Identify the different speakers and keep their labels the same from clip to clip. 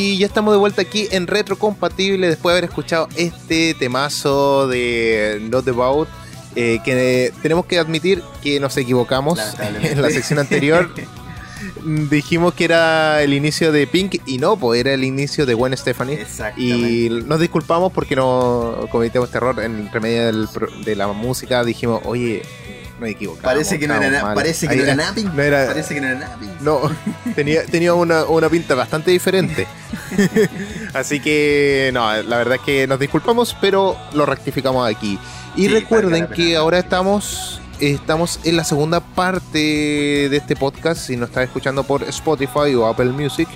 Speaker 1: Y ya estamos de vuelta aquí en Retrocompatible después de haber escuchado este temazo de Not About. Eh, que tenemos que admitir que nos equivocamos en la sección anterior. dijimos que era el inicio de Pink y no, pues era el inicio de Gwen Stephanie. Y nos disculpamos porque no cometimos este error en remedio de la música. Dijimos, oye, no equivocamos.
Speaker 2: Parece que no era, parece que no era napping.
Speaker 1: parece que no era napping. No, tenía, tenía una, una pinta bastante diferente. Así que, no, la verdad es que nos disculpamos, pero lo rectificamos aquí. Y recuerden que ahora estamos estamos en la segunda parte de este podcast. Si nos está escuchando por Spotify o Apple Music,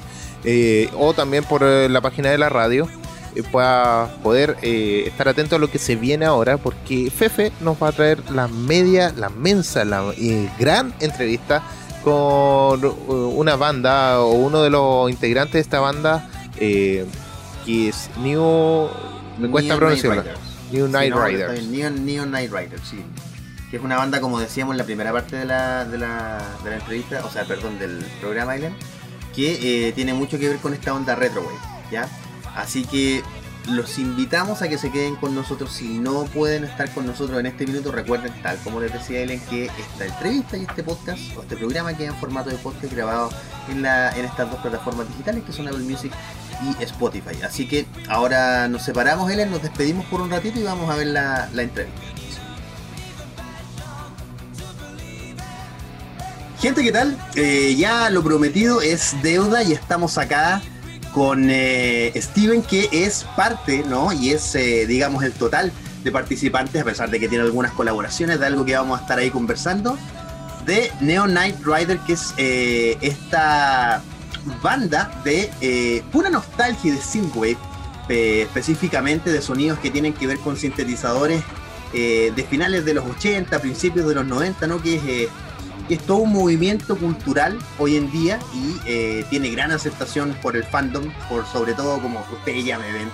Speaker 1: eh, o también por eh, la página de la radio, pueda poder estar atento a lo que se viene ahora, porque Fefe nos va a traer la media, la mensa, la gran entrevista con una banda o uno de los integrantes de esta banda que es New. Me cuesta pronunciarlo.
Speaker 2: New Night Riders. New Night Riders, sí que es una banda, como decíamos en la primera parte de la, de la, de la entrevista, o sea, perdón, del programa Island, que eh, tiene mucho que ver con esta onda retrowave, ¿ya? Así que los invitamos a que se queden con nosotros. Si no pueden estar con nosotros en este minuto, recuerden, tal como les decía Ellen, que esta entrevista y este podcast, o este programa queda en formato de podcast grabado en, la, estas dos plataformas digitales que son Apple Music y Spotify. Así que ahora nos separamos, Ellen, nos despedimos por un ratito y vamos a ver la, la entrevista. Gente, ¿qué tal? Eh, ya lo prometido es deuda y estamos acá con eh, Steven, que es parte, ¿no? Y es, eh, digamos, el total de participantes, a pesar de que tiene algunas colaboraciones de algo que vamos a estar ahí conversando, de Neo Knight Rider, que es esta banda de pura nostalgia de synthwave, específicamente de sonidos que tienen que ver con sintetizadores de finales de los 80, principios de los 90, ¿no? Que es es todo un movimiento cultural hoy en día y eh, tiene gran aceptación por el fandom, por sobre todo como ustedes ya me ven.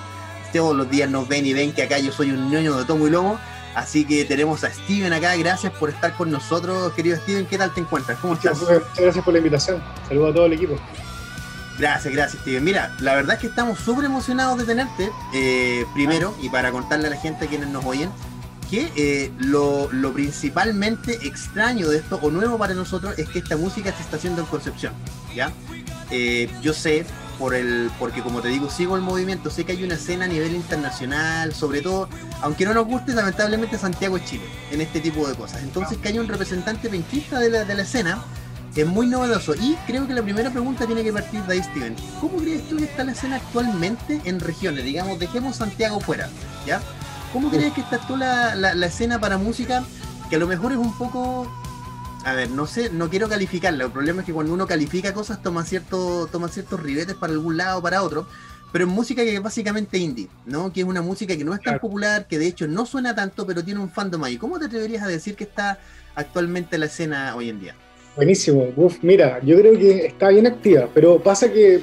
Speaker 2: Todos los días nos ven y ven que acá yo soy un niño de tomo y lomo. Así que tenemos a Steven acá. Gracias por estar con nosotros, querido Steven. ¿Qué tal te encuentras? ¿Cómo estás?
Speaker 3: Muchas gracias por la invitación. Saludos a todo el equipo.
Speaker 2: Gracias, gracias, Steven. Mira, la verdad es que estamos súper emocionados de tenerte. Eh, primero, y para contarle a la gente quienes nos oyen, que eh, lo, principalmente extraño de esto o nuevo para nosotros es que esta música se está haciendo en Concepción, ¿ya? Eh, yo sé, por el, porque como te digo, sigo el movimiento, sé que hay una escena a nivel internacional, sobre todo, aunque no nos guste, lamentablemente Santiago es Chile, en este tipo de cosas. Entonces que haya un representante penquista de la, de la escena es muy novedoso. Y creo que la primera pregunta tiene que partir de ahí, Steven. ¿Cómo crees tú que está la escena actualmente en regiones? Digamos, dejemos Santiago fuera, ¿ya? ¿Cómo crees que está actuando la, escena para música? Que a lo mejor es un poco. A ver, no sé, no quiero calificarla. El problema es que cuando uno califica cosas toma, cierto, toma ciertos ribetes para algún lado o para otro. Pero es música que es básicamente indie, ¿no? Que es una música que no es tan popular, que de hecho no suena tanto, pero tiene un fandom ahí. ¿Cómo te atreverías a decir que está actualmente la escena hoy en día?
Speaker 3: Buenísimo, Uf, mira, yo creo que está bien activa, pero pasa que,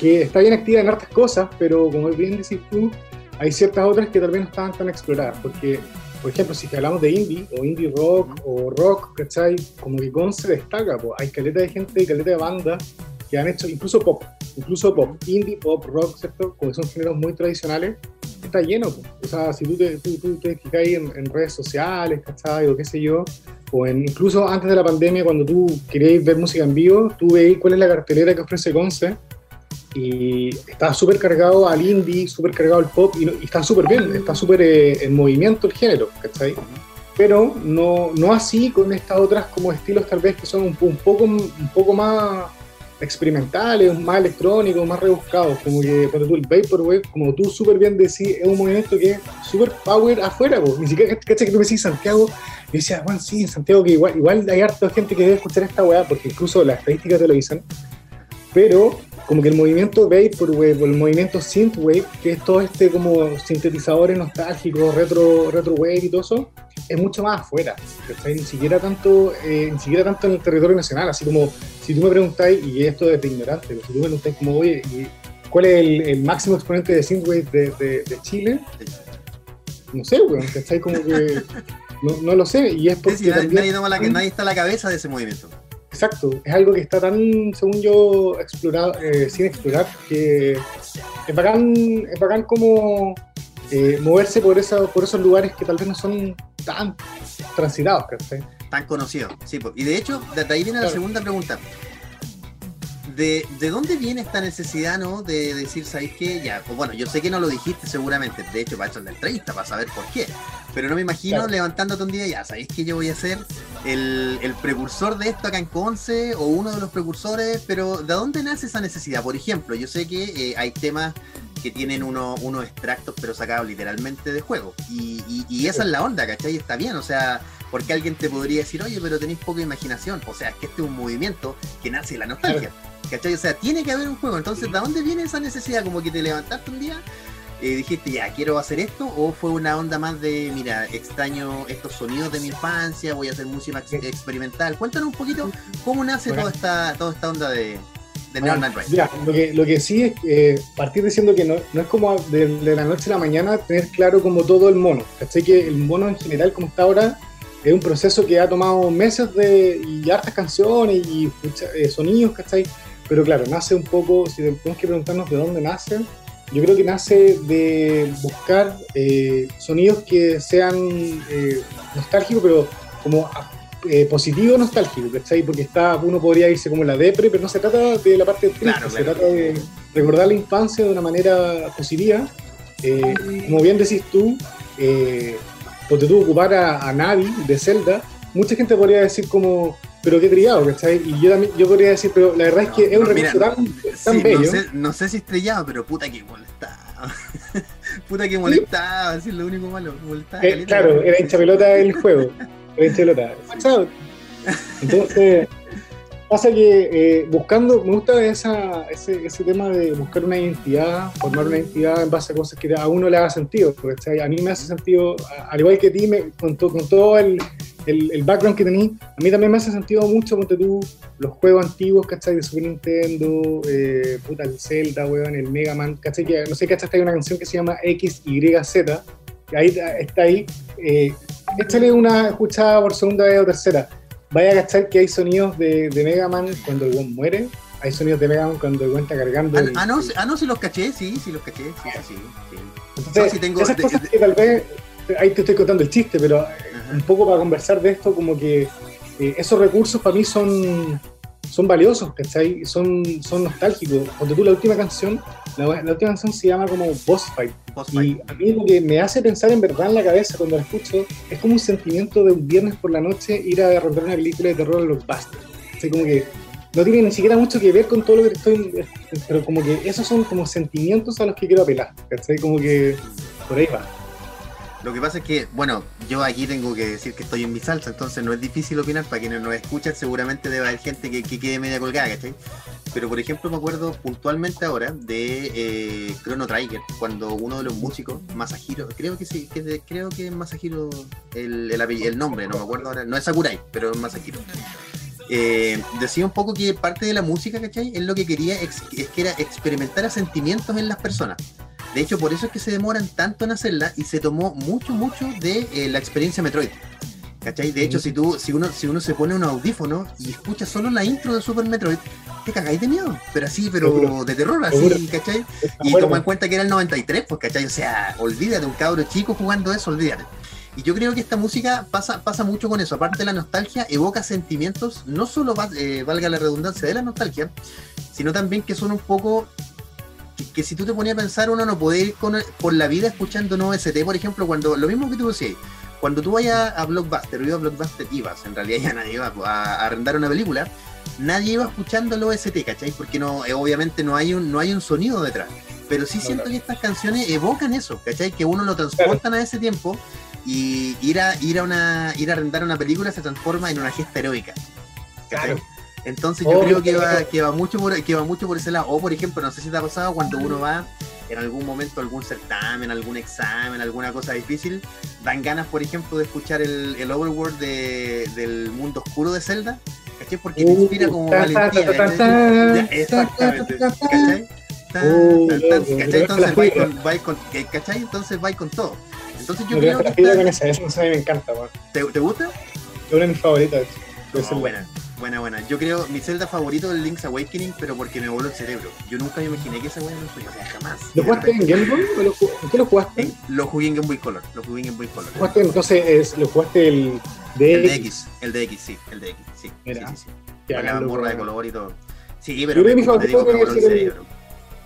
Speaker 3: que está bien activa en hartas cosas, pero como bien decís tú, hay ciertas otras que tal vez no estaban tan exploradas, porque, por ejemplo, si hablamos de indie, o indie rock, o rock, ¿cachai? Como que con se destaca, pues hay caleta de gente y caleta de bandas que han hecho, incluso pop, incluso pop, indie, pop, rock, ¿cierto? Como son géneros muy tradicionales, está lleno, pues. O sea, si tú te, tú, tú te en, en, redes sociales, ¿cachai? O qué sé yo, o en, incluso antes de la pandemia, cuando tú querías ver música en vivo, tú veis cuál es la cartelera que ofrece Conce y está súper cargado al indie, súper cargado al pop y, está súper bien, está súper eh, en movimiento el género, ¿cachai? Pero no, no así con estas otras como estilos tal vez que son un, un poco, un poco más experimentales, más electrónicos, más rebuscados, como que cuando tú el Vaporwave, como tú súper bien decís, es un movimiento que es súper power afuera, ni siquiera, ¿cachai? Que tú me decís Santiago, y decía, bueno, sí, en Santiago que igual, igual hay harta gente que debe escuchar esta weá, porque incluso las estadísticas te lo dicen, pero como que el movimiento Vaporwave o el movimiento Synthwave, que es todo este como sintetizadores nostálgicos, retro, retrowave y todo eso, es mucho más afuera, ni siquiera tanto, eh, ni siquiera tanto en el territorio nacional, así como si tú me preguntáis, y esto es de ignorante, pero si tú me preguntáis como, oye, ¿cuál es el, máximo exponente de Synthwave de, de, Chile? No sé, weón, ¿cachai? Como que no, no, lo sé, y es porque...
Speaker 2: nadie, nadie está a la cabeza de ese movimiento.
Speaker 3: Exacto, es algo que está tan, según yo, explorado, eh, sin explorar, que es bacán, es bacán como eh, moverse por, esa, por esos lugares que tal vez no son tan transitados,
Speaker 2: Tan conocidos, sí. Y de hecho, ahí viene la segunda pregunta. De, ¿De, dónde viene esta necesidad, no? De decir, ¿sabéis qué? Ya, pues bueno, yo sé que no lo dijiste seguramente, de hecho, para en la entrevista, para saber por qué. Pero no me imagino levantándote un día, ya, ¿sabéis que yo voy a ser el, el, precursor de esto acá en Conce o uno de los precursores? Pero ¿de dónde nace esa necesidad? Por ejemplo, yo sé que eh, hay temas que tienen uno, unos extractos pero sacados literalmente de juego. Y, y, esa es la onda, ¿cachai? Está bien, o sea, porque alguien te podría decir, oye, pero tenéis poca imaginación. O sea, es que este es un movimiento que nace de la nostalgia. ¿Cachai? O sea, tiene que haber un juego. Entonces, ¿de dónde viene esa necesidad? Como que te levantaste un día y dijiste, ya, quiero hacer esto, o fue una onda más de, mira, extraño estos sonidos de mi infancia, voy a hacer música experimental. Cuéntanos un poquito cómo nace toda esta, toda esta onda de,
Speaker 3: lo que, lo que sí es eh, partir diciendo que no, no es como de, la noche a la mañana tener claro como todo el mono. ¿Cachai? Que el mono en general, como está ahora, es un proceso que ha tomado meses de, y hartas canciones y eh, sonidos, ¿cachai? Pero claro, nace un poco, si tenemos que preguntarnos de dónde nace, yo creo que nace de buscar eh, sonidos que sean nostálgicos, pero como eh, positivo nostálgico, ¿cachai? Porque está, uno podría irse como la depre, pero no se trata de la parte triste, se trata de recordar la infancia de una manera positiva. Eh, como bien decís tú, eh, porque tú ocupar a, Navi de Zelda, mucha gente podría decir como, pero qué trillado, ¿cachai? Y yo también, yo podría decir, pero la verdad es que es un recurso tan, bello.
Speaker 2: No sé, no sé, si estrellado, pero puta que molestaba. puta que molestaba, es lo único malo. Molestaba,
Speaker 3: eh, claro, era hincha pelota el juego. Entonces, pasa que eh, buscando, me gusta esa, ese, ese, tema de buscar una identidad, formar una identidad en base a cosas que a uno le haga sentido. Porque a mí me hace sentido, al igual que a ti, me, con, con, todo el, el, background que tení, a mí también me hace sentido mucho, ponte tú, los juegos antiguos, ¿cachai? De Super Nintendo, eh, puta, el Zelda, weón, el Mega Man, ¿cachai? Que, no sé, ¿cachai? Hay una canción que se llama XYZ, ahí está ahí. Eh, échale una escuchada por segunda vez o tercera. Vaya a cachar que hay sonidos de, de Mega Man cuando el buen muere. Hay sonidos de Mega Man cuando el buen está cargando.
Speaker 2: Ah, ah, no, ah, no, si los caché, sí, sí los caché, sí, sí, sí.
Speaker 3: Entonces, si tengo, esas cosas que tal vez, ahí te estoy contando el chiste, pero un poco para conversar de esto, como que eh, esos recursos para mí son son valiosos, ¿cachai? Son, son nostálgicos. Cuando tú la última canción, la, última canción se llama como Boss Fight. Y a mí lo que me hace pensar en verdad en la cabeza cuando la escucho es como un sentimiento de un viernes por la noche ir a romper una película de terror a los bastos. O como que no tiene ni siquiera mucho que ver con todo lo que estoy. Pero como que esos son como sentimientos a los que quiero apelar, ¿cachai? Como que por ahí va.
Speaker 2: Lo que pasa es que, bueno, yo aquí tengo que decir que estoy en mi salsa, entonces no es difícil opinar. Para quienes nos escuchan, seguramente debe haber gente que, quede media colgada, ¿cachai? Pero por ejemplo, me acuerdo puntualmente ahora de eh, Chrono Trigger, cuando uno de los músicos, Masahiro, creo que sí, que creo que es Masahiro el, el, nombre, no me acuerdo ahora, no es Sakurai, pero es Masahiro. Eh, decía un poco que parte de la música, ¿cachai? Es lo que quería, es que era experimentar sentimientos en las personas. De hecho, por eso es que se demoran tanto en hacerla y se tomó mucho, mucho de eh, la experiencia Metroid. ¿Cachai? De hecho, si tú, si uno, si uno se pone un audífono y escucha solo la intro de Super Metroid, te cagáis de miedo. Pero así, pero de terror, así, ¿cachai? Y toma en cuenta que era el 93, pues, ¿cachai? O sea, olvídate, un cabro chico jugando eso, olvídate. Y yo creo que esta música pasa, pasa mucho con eso. Aparte de la nostalgia, evoca sentimientos, no solo eh, valga la redundancia de la nostalgia, sino también que son un poco que, si tú te ponías a pensar, uno no puede ir por la vida escuchando un OST, por ejemplo, cuando lo mismo que tú decías, cuando tú vayas a Blockbuster, o a Blockbuster, ibas, en realidad ya nadie iba a, arrendar una película, nadie iba escuchando el OST, ¿cachai? Porque no, eh, obviamente no hay, un, no hay un sonido detrás. Pero sí siento que estas canciones evocan eso, ¿cachai? Que uno lo transportan a ese tiempo y ir a, ir a, una, ir a arrendar una película se transforma en una gesta heroica. ¿cachai? Entonces yo creo que va, que va mucho por, que va mucho por ese lado. O por ejemplo, no sé si te ha pasado cuando uno va en algún momento algún certamen, algún examen, alguna cosa difícil, dan ganas, por ejemplo, de escuchar el, el overworld de, del mundo oscuro de Zelda, ¿cachai? Porque te inspira como valentía. Exactamente, ¿cachai? Entonces vais con, ¿cachai? Entonces vais con todo. Entonces yo creo que...
Speaker 3: Esta... Con esa, esa me encanta,
Speaker 2: ¿Te, ¿Te gusta?
Speaker 3: Es una de mis favoritas.
Speaker 2: No, buena Buena, buena. Yo creo, mi Zelda favorito es Link's Awakening, pero porque me voló el cerebro. Yo nunca me imaginé que esa weá no soy, o sea, jamás.
Speaker 3: ¿Lo jugaste en Game Boy o lo, ¿en qué lo jugaste?
Speaker 2: ¿Eh? Lo jugué en Game Boy Color. Lo jugué en Game Boy Color.
Speaker 3: ¿Jugaste, entonces, es, lo jugaste el de
Speaker 2: El de X, el sí, el de X, sí. Sí, sí, morra de color y todo. Sí,
Speaker 3: Yo
Speaker 2: pero
Speaker 3: creo que mi
Speaker 2: digo,
Speaker 3: favorito
Speaker 2: me el
Speaker 3: el-.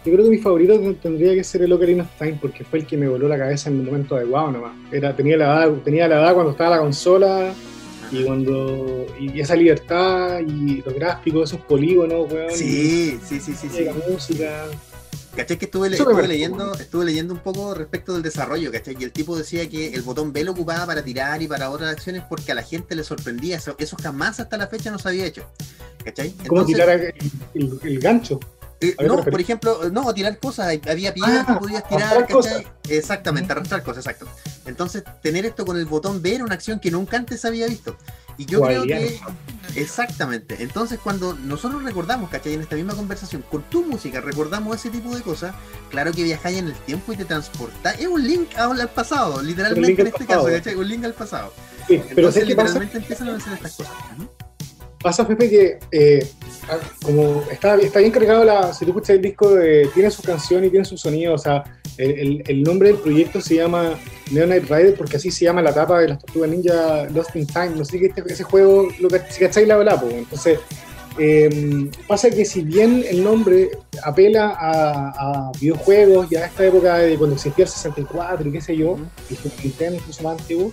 Speaker 3: Yo creo que mi favorito tendría que ser el Ocarina of Time porque fue el que me voló la cabeza en el momento adecuado nomás. Era, tenía, la edad, tenía la edad cuando estaba la consola y cuando y esa libertad y los gráficos, esos polígonos, weón.
Speaker 2: Sí, sí, sí, sí,
Speaker 3: y
Speaker 2: sí.
Speaker 3: la música.
Speaker 2: ¿Cachai? Que estuve, le- estuve leyendo, estuve leyendo un poco respecto del desarrollo, ¿cachai? Y el tipo decía que el botón B lo ocupaba para tirar y para otras acciones porque a la gente le sorprendía. Eso, eso jamás hasta la fecha no se había hecho. ¿Cachai?
Speaker 3: ¿Cómo tirar el, el- el gancho?
Speaker 2: Eh,
Speaker 3: ¿A qué te
Speaker 2: no, por ejemplo, no, tirar cosas, había piedras
Speaker 3: Ah,
Speaker 2: que podías tirar, ¿cachai? Exactamente, arrastrar cosas, exacto. Entonces, tener esto con el botón B era una acción que nunca antes había visto. Y yo creo que Exactamente. Entonces, cuando nosotros recordamos, ¿cachai? En esta misma conversación, con tu música, recordamos ese tipo de cosas, claro que viajáis en el tiempo y te transportáis. Es un link al pasado, literalmente en este
Speaker 3: pasado.
Speaker 2: caso, ¿cachai? Un link al pasado.
Speaker 3: Sí, pero
Speaker 2: Entonces,
Speaker 3: ¿sabes qué pasa?
Speaker 2: literalmente empiezan a hacer estas cosas. Ujú.
Speaker 3: Pasa, Pepe, que eh, ah, como está, está bien cargado, la, si tú escuchas el disco, eh, tiene su canción y tiene su sonido. O sea, el, el- el nombre del proyecto se llama Neon Knight Rider porque así se llama la etapa de las Tortugas Ninja Lost in Time. No sé si este- ese juego, lo que, si cacháis la ola, pues. Entonces, eh, pasa que si bien el nombre apela a, a videojuegos y a esta época de cuando existía el 64 y qué sé yo, y Nintendo incluso más antiguo,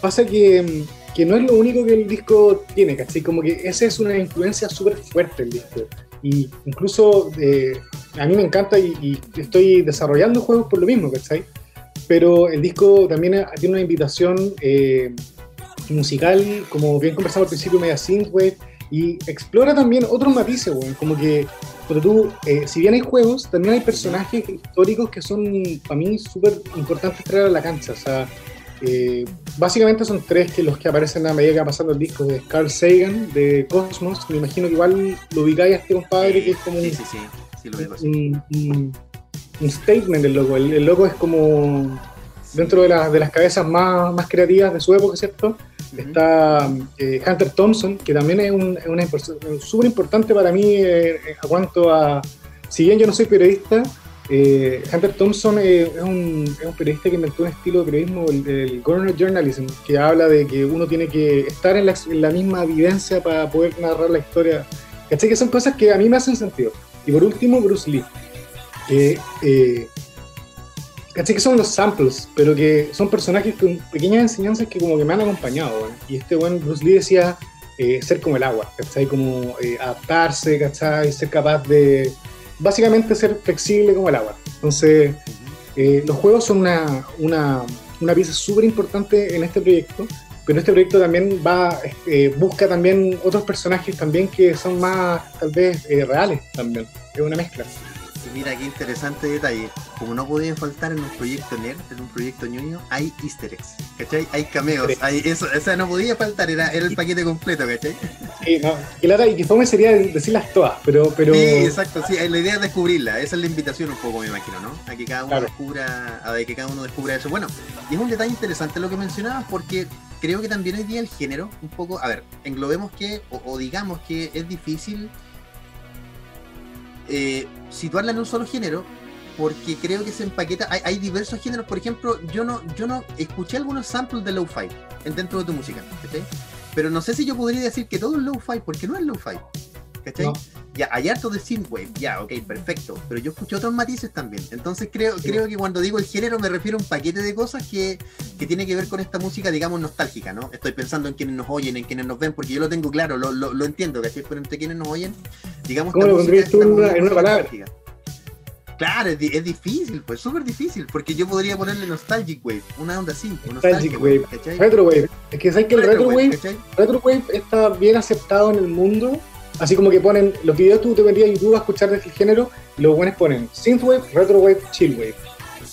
Speaker 3: pasa que, que no es lo único que el disco tiene, ¿cachai? Como que esa es una influencia súper fuerte el disco. Y incluso eh, a mí me encanta y, y estoy desarrollando juegos por lo mismo, ¿cachai? Pero el disco también tiene una invitación eh, musical, como bien conversamos al principio, media synthwave, y explora también otros matices, weón, como que pero tú, eh, si bien hay juegos, también hay personajes históricos que son para mí súper importantes traer a la cancha. O sea, eh, básicamente son tres que los que aparecen a medida que va pasando el disco de Carl Sagan, de Cosmos. Me imagino que igual lo ubicáis a este compadre que es como
Speaker 2: Sí,
Speaker 3: un,
Speaker 2: sí, sí. Sí, lo digo así.
Speaker 3: un, un- un statement del loco. El, el loco es como dentro de, las de las cabezas más, más creativas de su época, ¿cierto? Está eh, Hunter Thompson, que también es, un- es una súper importante para mí eh, a cuanto a, si bien yo no soy periodista, eh, Hunter Thompson eh, es, un, es un periodista que inventó un estilo de periodismo, el, el Governor Journalism, que habla de que uno tiene que estar en la, en la misma vivencia para poder narrar la historia. ¿Cachai? Que son cosas que a mí me hacen sentido. Y por último, Bruce Lee. que eh, ¿Cachai? Que son los samples, pero que son personajes con pequeñas enseñanzas que como que me han acompañado, weón. Y este buen Bruce Lee decía eh, ser como el agua, ¿cachai? Como eh, adaptarse, ¿cachai? Ser capaz de, básicamente ser flexible como el agua. Entonces, eh, los juegos son una, una, una pieza súper importante en este proyecto, pero este proyecto también va, eh, busca también otros personajes también que son más, tal vez, eh, reales también. Es una mezcla.
Speaker 2: Y mira qué interesante detalle. Como no podía faltar en un proyecto nerd, en un proyecto ñoño, hay easter eggs. ¿Cachai? Hay cameos. Hay eso, o sea, no podía faltar, era, era el paquete completo, ¿cachai?
Speaker 3: Sí, no, y, Lara, y que fome sería decirlas todas, pero... pero
Speaker 2: Sí, exacto, sí, la idea es descubrirla, esa es la invitación un poco, me imagino, ¿no? A que cada uno
Speaker 3: Claro.
Speaker 2: descubra, a que cada uno descubra eso. Bueno, y es un detalle interesante lo que mencionabas porque creo que también hoy día el género, un poco, a ver, englobemos que, o, o digamos que es difícil eh, situarla en un solo género, porque creo que se empaqueta, hay, hay diversos géneros, por ejemplo, yo no, yo no escuché algunos samples de lo-fi en- dentro de tu música, ¿cachai? Pero no sé si yo podría decir que todo es lo-fi, porque no es lo-fi, ¿cachai?
Speaker 3: No.
Speaker 2: Ya, hay harto de synthwave, ya, ok, perfecto, pero yo escuché otros matices también, entonces creo, creo que cuando digo el género me refiero a un paquete de cosas que, que tiene que ver con esta música, digamos, nostálgica, ¿no? Estoy pensando en quienes nos oyen, en quienes nos ven, porque yo lo tengo claro, lo, lo, lo entiendo, ¿cachai? Pero entre quienes nos oyen, digamos...
Speaker 3: ¿Cómo lo pondrías tú en una- en una palabra?
Speaker 2: nostálgica. Claro, es, di- es difícil, pues súper difícil, porque yo podría ponerle Nostalgic Wave, una onda así,
Speaker 3: Nostalgic Wave.
Speaker 2: ¿cachai?
Speaker 3: Retrowave. Es que sabes que el Retrowave,
Speaker 2: ¿cachai?
Speaker 3: Retrowave está bien aceptado en el mundo. Así como que ponen los videos tú te vendrías a YouTube a escuchar de este género y los buenos ponen Synthwave, Retrowave, Chillwave.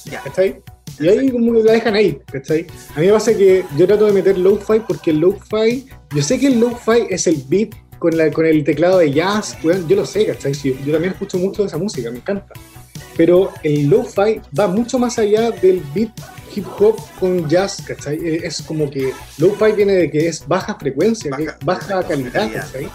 Speaker 2: Ya,
Speaker 3: ¿Cachai? Y ahí como que la dejan ahí, ¿cachai? A mí me pasa que yo trato de meter lo-fi porque el lo-fi, yo sé que el lo-fi es el beat con, la, con el teclado de jazz, weón, yo lo sé, ¿cachai? Sí, yo también escucho mucho de esa música, me encanta. Pero el lo-fi va mucho más allá del beat hip hop con jazz, ¿cachai? Eh, Es como que lo-fi viene de que es baja frecuencia, que es baja calidad, ¿cachai?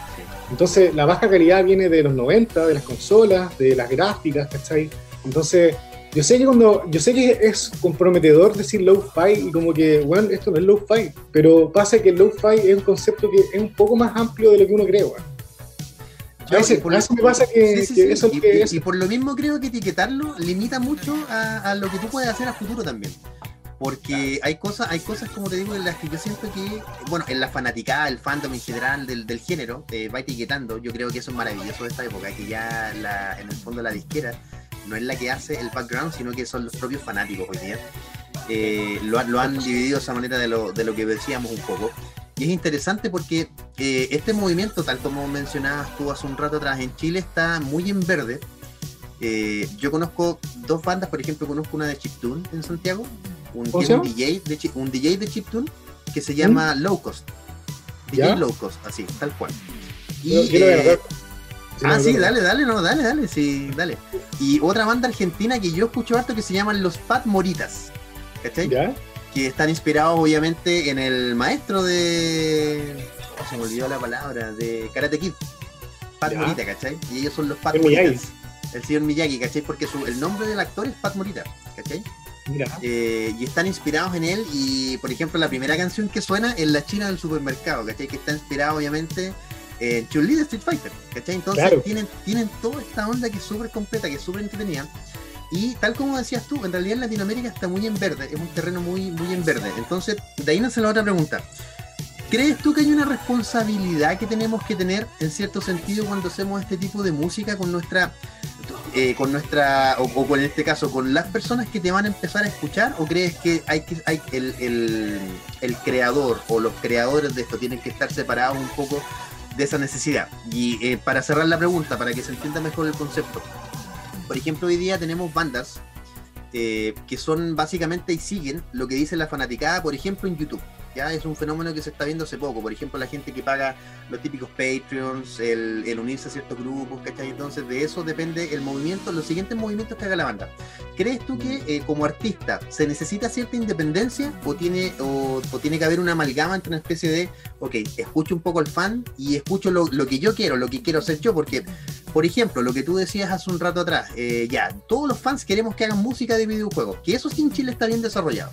Speaker 3: Entonces, la baja calidad viene de los 90, de las consolas, de las gráficas, ¿cachai? Entonces, yo sé que cuando, yo sé que es comprometedor decir low-fi y como que, bueno, esto no es low-fi, pero pasa que el low-fi es un concepto que es un poco más amplio de lo que uno cree.
Speaker 2: Yo,
Speaker 3: A veces-
Speaker 2: por
Speaker 3: me pasa que-
Speaker 2: sí, sí,
Speaker 3: que
Speaker 2: sí,
Speaker 3: eso es
Speaker 2: y,
Speaker 3: que es.
Speaker 2: y por lo mismo creo que etiquetarlo limita mucho a, a lo que tú puedes hacer a futuro también. Porque hay cosas, hay cosas como te digo, en las que yo siento que, bueno, en la fanaticada, el fandom en general del, del género, eh, va etiquetando. Yo creo que eso es maravilloso de esta época, que ya la, en el fondo la disquera no es la que hace el background, sino que son los propios fanáticos hoy día. Eh, lo, han- lo han dividido de esa manera de lo, de lo que decíamos un poco. Y es interesante porque eh, este movimiento, tal como mencionabas tú hace un rato atrás, en Chile está muy en verde. Eh, yo conozco dos bandas, por ejemplo, conozco una de Chiptune en Santiago, un,
Speaker 3: ¿Cómo
Speaker 2: tiene
Speaker 3: se
Speaker 2: un DJ de, un DJ de Chiptune que se llama Low Cost. DJ
Speaker 3: ¿Ya?
Speaker 2: Low Cost, así, tal cual. Y,
Speaker 3: Yo,
Speaker 2: eh, ah, sí, dale, dale, no, dale, dale, sí, dale. Y otra banda argentina que yo escucho harto que se llaman Los Pat Moritas. ¿Cachai? que están inspirados obviamente en el maestro de. oh, se me olvidó la palabra, de Karate Kid. Pat
Speaker 3: Ya.
Speaker 2: Morita, ¿cachai? Y ellos son los Pat
Speaker 3: El
Speaker 2: Moritas.
Speaker 3: Miyagi.
Speaker 2: El señor Miyagi, ¿cachai? Porque su- el nombre del actor es Pat Morita, ¿cachai?
Speaker 3: Mira.
Speaker 2: Eh, y están inspirados en él y, por ejemplo, la primera canción que suena es La China del Supermercado, ¿cachai? Que está inspirada obviamente en Chun-Li de Street Fighter, ¿cachai? Entonces
Speaker 3: Claro.
Speaker 2: tienen, tienen toda esta onda que es súper completa, que es súper entretenida. Y tal como decías tú, en realidad en Latinoamérica está muy en verde, es un terreno muy, muy en verde. Entonces, de ahí nace la otra pregunta. ¿Crees tú que hay una responsabilidad que tenemos que tener en cierto sentido cuando hacemos este tipo de música con nuestra, eh, con nuestra, o, o con en este caso, con las personas que te van a empezar a escuchar? ¿O crees que hay que, hay el, el, el creador o los creadores de esto tienen que estar separados un poco de esa necesidad? Y eh, para cerrar la pregunta, para que se entienda mejor el concepto, por ejemplo, hoy día tenemos bandas eh, que son básicamente y siguen lo que dice la fanaticada, por ejemplo, en YouTube. Ya es un fenómeno que se está viendo hace poco. Por ejemplo, la gente que paga los típicos Patreons, el, el unirse a ciertos grupos, ¿cachai? Entonces, de eso depende el movimiento, los siguientes movimientos que haga la banda. ¿Crees tú que eh, como artista se necesita cierta independencia o tiene, o, o tiene que haber una amalgama entre una especie de, ok, escucho un poco al fan y escucho lo, lo que yo quiero, lo que quiero hacer yo? Porque por ejemplo, lo que tú decías hace un rato atrás, eh, ya, todos los fans queremos que hagan música de videojuegos, que eso sí en Chile está bien desarrollado.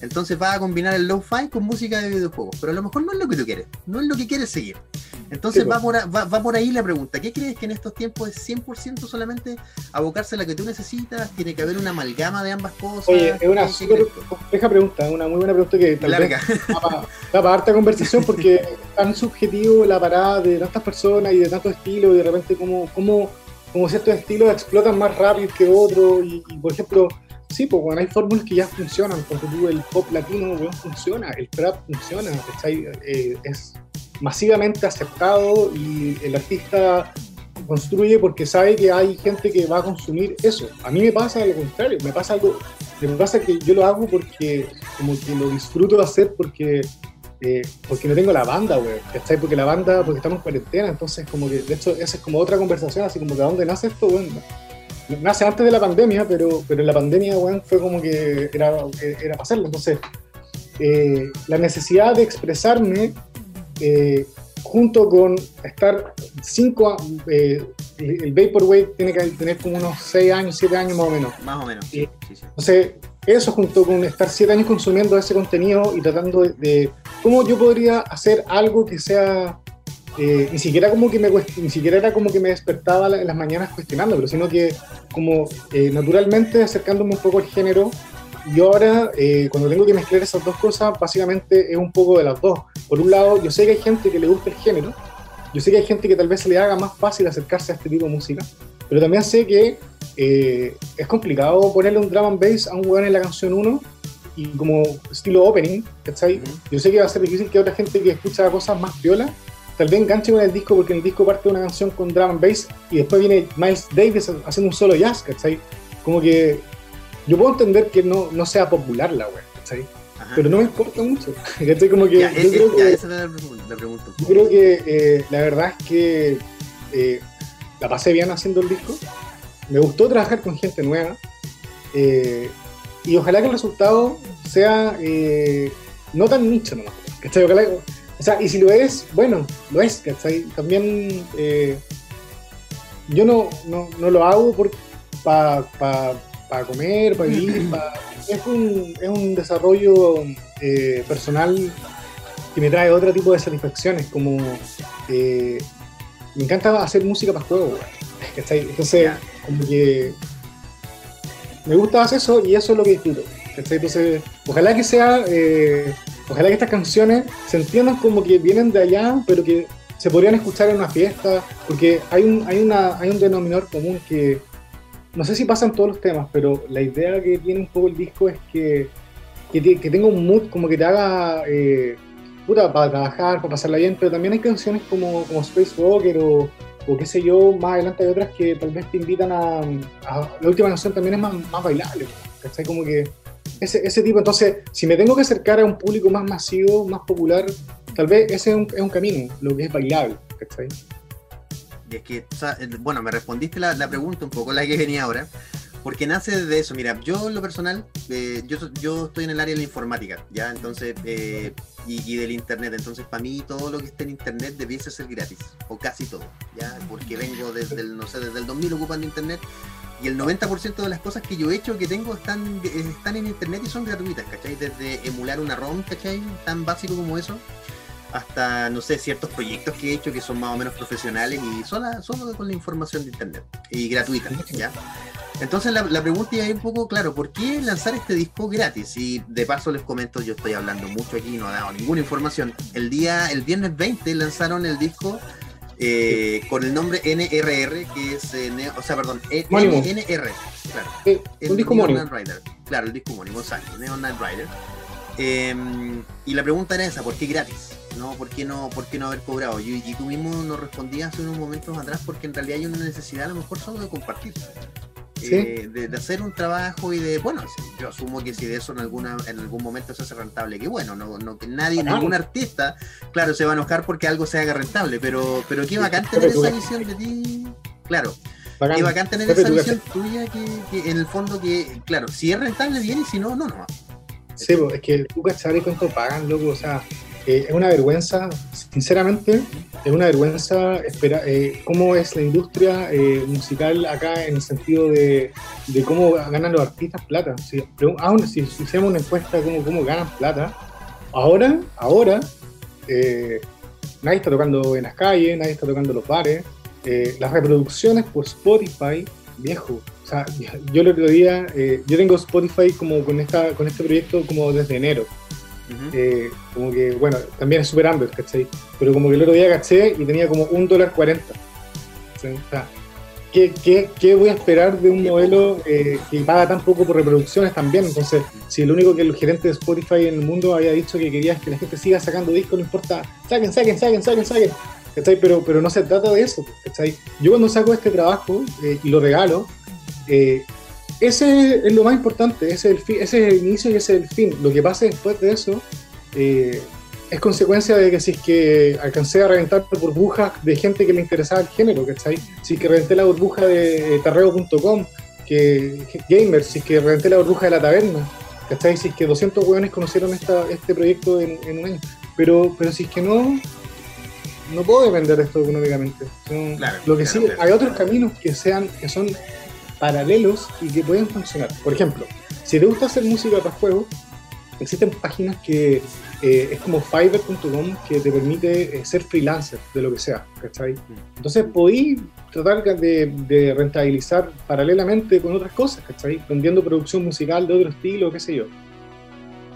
Speaker 2: Entonces vas a combinar el lo-fi con música de videojuegos, pero a lo mejor no es lo que tú quieres, no es lo que quieres seguir. Entonces
Speaker 3: Sí,
Speaker 2: va,
Speaker 3: po.
Speaker 2: por, a- va, va por ahí la pregunta, ¿qué crees que en estos tiempos es 100% solamente abocarse a la que tú necesitas? ¿Tiene que haber una amalgama de ambas cosas?
Speaker 3: Oye, es una
Speaker 2: ¿Qué- qué
Speaker 3: súper compleja pregunta, una muy buena pregunta que tal
Speaker 2: Larga.
Speaker 3: vez da para, da para harta conversación porque es tan subjetivo la parada de tantas personas y de tantos estilos y de repente como, como, como ciertos estilos explotan más rápido que otros y, y, por ejemplo, sí, pues bueno, hay fórmulas que ya funcionan, porque tú el pop latino funciona, el trap funciona. Eh, es masivamente aceptado y el artista construye porque sabe que hay gente que va a consumir eso. A mí me pasa lo contrario, me pasa algo, me pasa que yo lo hago porque como que lo disfruto de hacer porque eh, porque no tengo la banda, güey, ¿cachai? Porque la banda, porque estamos en cuarentena, entonces como que, de hecho, esa es como otra conversación, así como de dónde nace esto, güey. Nace antes de la pandemia, pero, pero en la pandemia, güey, fue como que era, era para hacerlo. Entonces, eh, la necesidad de expresarme eh, junto con estar cinco, eh, el Vaporwave tiene que tener como unos 6 años, 7 años más o menos.
Speaker 2: Más o menos.
Speaker 3: Sí.
Speaker 2: Sí, sí.
Speaker 3: Entonces, eso junto con estar 7 años consumiendo ese contenido y tratando de, de cómo yo podría hacer algo que sea, eh, ni siquiera como que me ni siquiera era como que me despertaba en las mañanas cuestionándolo, sino que como eh, naturalmente acercándome un poco al género. Y ahora, eh, cuando tengo que mezclar esas dos cosas, básicamente es un poco de las dos. Por un lado, yo sé que hay gente que le gusta el género, yo sé que hay gente que tal vez se le haga más fácil acercarse a este tipo de música, pero también sé que eh, es complicado ponerle un drum and bass a un weón en la canción 1 y como estilo opening, ¿cachai?
Speaker 2: Ujú.
Speaker 3: Yo sé que va a ser difícil que otra gente que escucha cosas más viola tal vez enganche con el disco porque en el disco parte una canción con drum and bass y después viene Miles Davis haciendo un solo jazz, ¿cachai? Como que yo puedo entender que no, no sea popular la wea, ¿cachai?
Speaker 2: Ajá.
Speaker 3: Pero no me importa mucho, ¿cachai? Como que
Speaker 2: Ya,
Speaker 3: yo
Speaker 2: es-
Speaker 3: creo
Speaker 2: ya,
Speaker 3: que...
Speaker 2: esa era la pregunta. la pregunta.
Speaker 3: Yo creo que eh, la verdad es que eh, la pasé bien haciendo el disco. Me gustó trabajar con gente nueva. eh, y ojalá que el resultado sea no tan nicho nomás. ¿cachai? Ojalá, O sea, y si lo es, bueno, lo es, ¿cachai? También eh, yo no, no, no, lo hago para pa, comer, para vivir, es, un, es un desarrollo eh, personal que me trae otro tipo de satisfacciones, como eh, me encanta hacer música para juegos, ¿cachai? Entonces, como que me gusta hacer eso y eso es lo que disfruto. Entonces, ojalá que sea, ojalá que estas canciones se entiendan como que vienen de allá, pero que se podrían escuchar en una fiesta, porque hay un, hay una, hay un denominador común que no sé si pasan todos los temas, pero la idea que tiene un poco el disco es que, que, tenga un mood como que te haga eh, puta, para trabajar, para pasarla bien, pero también hay canciones como, como Space Walker o, o qué sé yo, más adelante hay otras que tal vez te invitan a, la última canción también es más, más bailable, ¿cachai? Como que ese, ese tipo, entonces, si me tengo que acercar a un público más masivo, más popular, tal vez ese es un, es un camino, lo que es bailable, ¿cachai?
Speaker 2: Y es que, bueno, me respondiste la, la, pregunta un poco, la que venía ahora, porque nace de eso. Mira, yo lo personal, eh, yo, yo estoy en el área de la informática, ¿ya? Entonces, eh, y, del internet. Entonces, para mí, todo lo que esté en internet debiese ser gratis, o casi todo, ¿ya? Porque vengo desde el, no sé, desde el 2000 ocupando internet y el 90% de las cosas que yo he hecho, que tengo, están, están en internet y son gratuitas, ¿cachai? Desde emular una ROM, ¿cachai? Tan básico como eso, hasta, no sé, ciertos proyectos que he hecho que son más o menos profesionales y solo, solo con la información de internet y gratuita, ¿ya? Entonces la, pregunta es un poco, claro, ¿por qué lanzar este disco gratis? Y de paso les comento, yo estoy hablando mucho aquí, no he dado ninguna información. El día, el viernes 20 lanzaron el disco eh, con el nombre NRR, que es, eh, o sea, perdón, e, NR, claro.
Speaker 3: el disco homónimo.
Speaker 2: Rider, claro, el disco homónimo, exacto, Neon Night Rider. Em, y la pregunta era esa, ¿por qué gratis? ¿No? ¿Por qué no, por qué no haber cobrado? Y, y tú mismo nos respondías hace unos momentos atrás porque en realidad hay una necesidad a lo mejor solo de compartir. Eh, de, hacer un trabajo y de, bueno, yo asumo que si de eso en alguna en algún momento se hace rentable, que bueno, no, no que nadie, ningún artista, claro, se va a enojar porque algo se haga rentable, pero, pero qué bacán tener esa visión de ti, claro. Qué bacán tener esa visión tuya que, en el fondo que, claro, si es rentable bien y si no, no, no.
Speaker 3: Sí, es que tú cachai cuánto pagan, loco, o sea, eh, es una vergüenza, sinceramente, es una vergüenza espera, eh, cómo es la industria eh, musical acá en el sentido de, cómo ganan los artistas plata. Si, aún si, hacemos una encuesta de cómo, cómo ganan plata, ahora, ahora, nadie está tocando en las calles, nadie está tocando en los bares. las reproducciones por Spotify, viejo. O sea, yo el otro día, yo tengo Spotify como con, esta, con este proyecto como desde enero. Eh, como que, bueno, también es super under, ¿cachai? Pero como que el otro día caché y tenía como un dólar cuarenta. ¿qué, qué, qué voy a esperar de un modelo eh, que paga tan poco por reproducciones también? Entonces, si lo único que el gerente de Spotify en el mundo había dicho que quería es que la gente siga sacando discos, no importa, saquen, saquen, saquen, saquen, saquen. ¿Cachai? Pero, pero no se trata de eso, ¿cachai? Yo cuando saco este trabajo eh, y lo regalo, eh, ese es lo más importante, ese es, el ese es el inicio y ese es el fin. Lo que pase después de eso eh, es consecuencia de que si es que alcancé a reventar burbujas de gente que le interesaba el género, ¿cachai? Si es que reventé la burbuja de tarreo.com, que gamers, si es que reventé la burbuja de la taberna, ¿cachai? Si es que 200 hueones conocieron esta, este proyecto en, un año. Pero, pero si es que no, no puedo vender esto económicamente. lo que sí, hay otros caminos que sean, que son paralelos y que pueden funcionar. Por ejemplo, si te gusta hacer música para juegos, existen páginas que eh, es como fiverr.com que te permite eh, ser freelancer de lo que sea, ¿cachai? Entonces podéis tratar de, rentabilizar paralelamente con otras cosas, ¿cachai? Vendiendo producción musical de otro estilo, qué sé yo.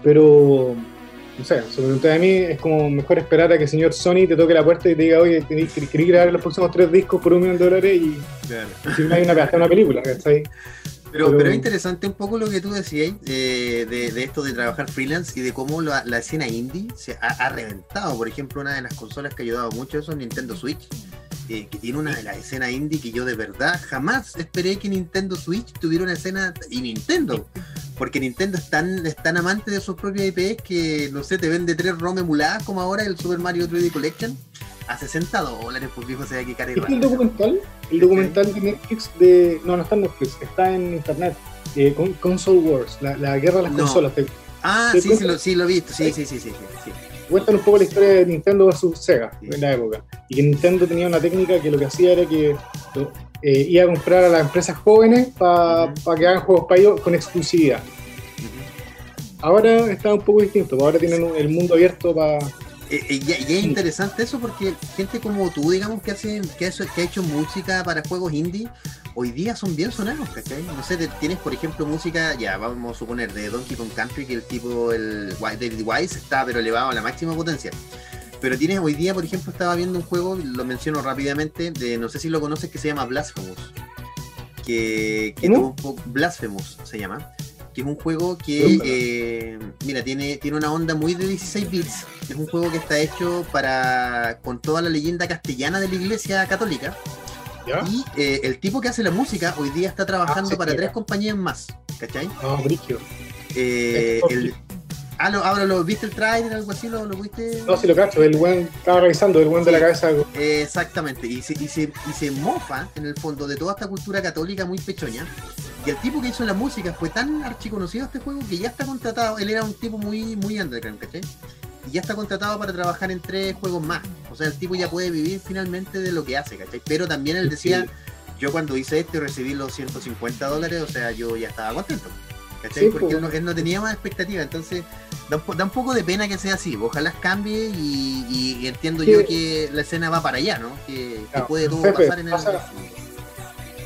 Speaker 3: Pero no sé, sobre a mí es como mejor esperar a que el señor Sony te toque la puerta y te diga, oye, queréis grabar los próximos tres discos por un millón de dólares y, si no hay una, una película, ¿cachai?
Speaker 2: Pero, pero, es interesante un poco lo que tú decías eh, de, esto de trabajar freelance y de cómo la, escena indie se ha, reventado. Por ejemplo, una de las consolas que ha ayudado mucho eso es Nintendo Switch, eh, que tiene una de las escenas indie que yo de verdad jamás esperé que Nintendo Switch tuviera una escena, y Nintendo, porque Nintendo es tan, es tan amante de sus propias IPs que, no sé, te vende tres ROM emuladas como ahora el Super Mario 3D Collection a 60 dólares, por viejo se ve que
Speaker 3: cara el documental? El documental de Netflix de... No, no está en Netflix, está en internet. Eh, Console Wars, la, guerra de las consolas.
Speaker 2: Ah, sí, sí lo, sí, lo he visto, sí, sí, sí, sí. sí,
Speaker 3: cuentan un poco la historia de Nintendo versus Sega en la época. Y que Nintendo tenía una técnica que lo que hacía era que eh, iba a comprar a las empresas jóvenes para que hagan juegos para ellos con exclusividad. Ahora está un poco distinto, ahora tienen el mundo abierto para
Speaker 2: eh, eh, y, es interesante eso porque gente como tú, digamos, que hace, que, eso, que ha hecho música para juegos indie, hoy día son bien sonados, ¿cachai? No sé, tienes por ejemplo música, ya vamos a suponer, de Donkey Kong Country, que el tipo, el David Wise está pero elevado a la máxima potencia. Pero tienes hoy día, por ejemplo, estaba viendo un juego, lo menciono rápidamente, de no sé si lo conoces, que se llama Blasphemous. Que, que Blasphemous se llama que es un juego que, eh, mira, tiene, tiene una onda muy de 16 bits. Es un juego que está hecho para con toda la leyenda castellana de la Iglesia Católica. Y eh, el tipo que hace la música hoy día está trabajando ah, para tres compañías más. ¿Cachai?
Speaker 3: Ah,
Speaker 2: eh, ah, ahora lo viste el trailer, algo así, ¿lo, lo viste?
Speaker 3: No, sí lo cacho, el buen estaba revisando, el buen de la cabeza.
Speaker 2: exactamente, y se, y, se, y se mofa en el fondo de toda esta cultura católica muy pechoña y el tipo que hizo la música fue tan archiconocido este juego que ya está contratado. Él era un tipo muy, muy underground, ¿cachai? Y ya está contratado para trabajar en tres juegos más. O sea, el tipo ya puede vivir finalmente de lo que hace, ¿cachai? Pero también él decía, yo cuando hice esto y recibí los 150 dólares, o sea, yo ya estaba contento. ¿Cachai? Porque pues, él no, tenía más expectativa. Entonces, da un, poco de pena que sea así. Ojalá cambie y, entiendo yo que la escena va para allá, ¿no? Que, puede todo pasar en el...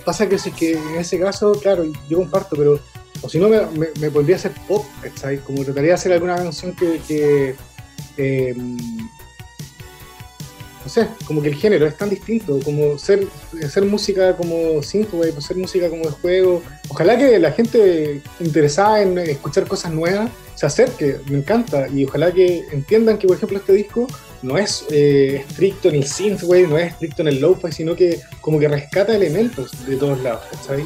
Speaker 3: Pasa que, si que en ese caso, claro, yo comparto, pero o si no me, me, pondría a hacer pop, ¿sabes? Como trataría de hacer alguna canción que, em, no sé, como que el género es tan distinto, como ser, hacer música como synthwave, hacer música como de juego. Ojalá que la gente interesada en escuchar cosas nuevas se acerque, me encanta, y ojalá que entiendan que, por ejemplo, este disco no es eh, estricto en el synthwave, no es estricto en el lo-fi, sino que como que rescata elementos de todos lados, ¿sabes?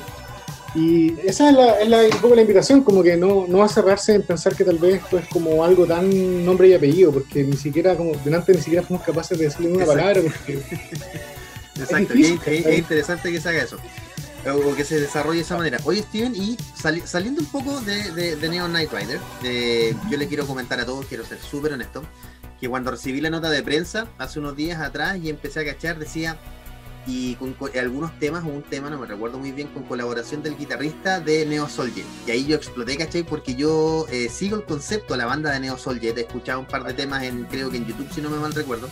Speaker 3: Y esa es, la, es la, un poco la invitación, como que no, no cerrarse en pensar que tal vez esto es como algo tan nombre y apellido, porque ni siquiera, como delante ni siquiera fuimos capaces de decirle una palabra. Porque
Speaker 2: Exacto, es, es, interesante que se haga eso, o que se desarrolle de esa manera. Oye, Steven, y saliendo un poco de, de, de Neon Knight Rider, yo le quiero comentar a todos, quiero ser súper honesto que cuando recibí la nota de prensa hace unos días atrás y empecé a cachar, decía, y con, algunos temas, un tema, no me recuerdo muy bien, con colaboración del guitarrista de Neo Soldier. Y ahí yo exploté, ¿cachai? Porque yo eh, sigo el concepto, la banda de Neo Soldier. He escuchado un par de temas, en creo que en YouTube, si no me mal recuerdo.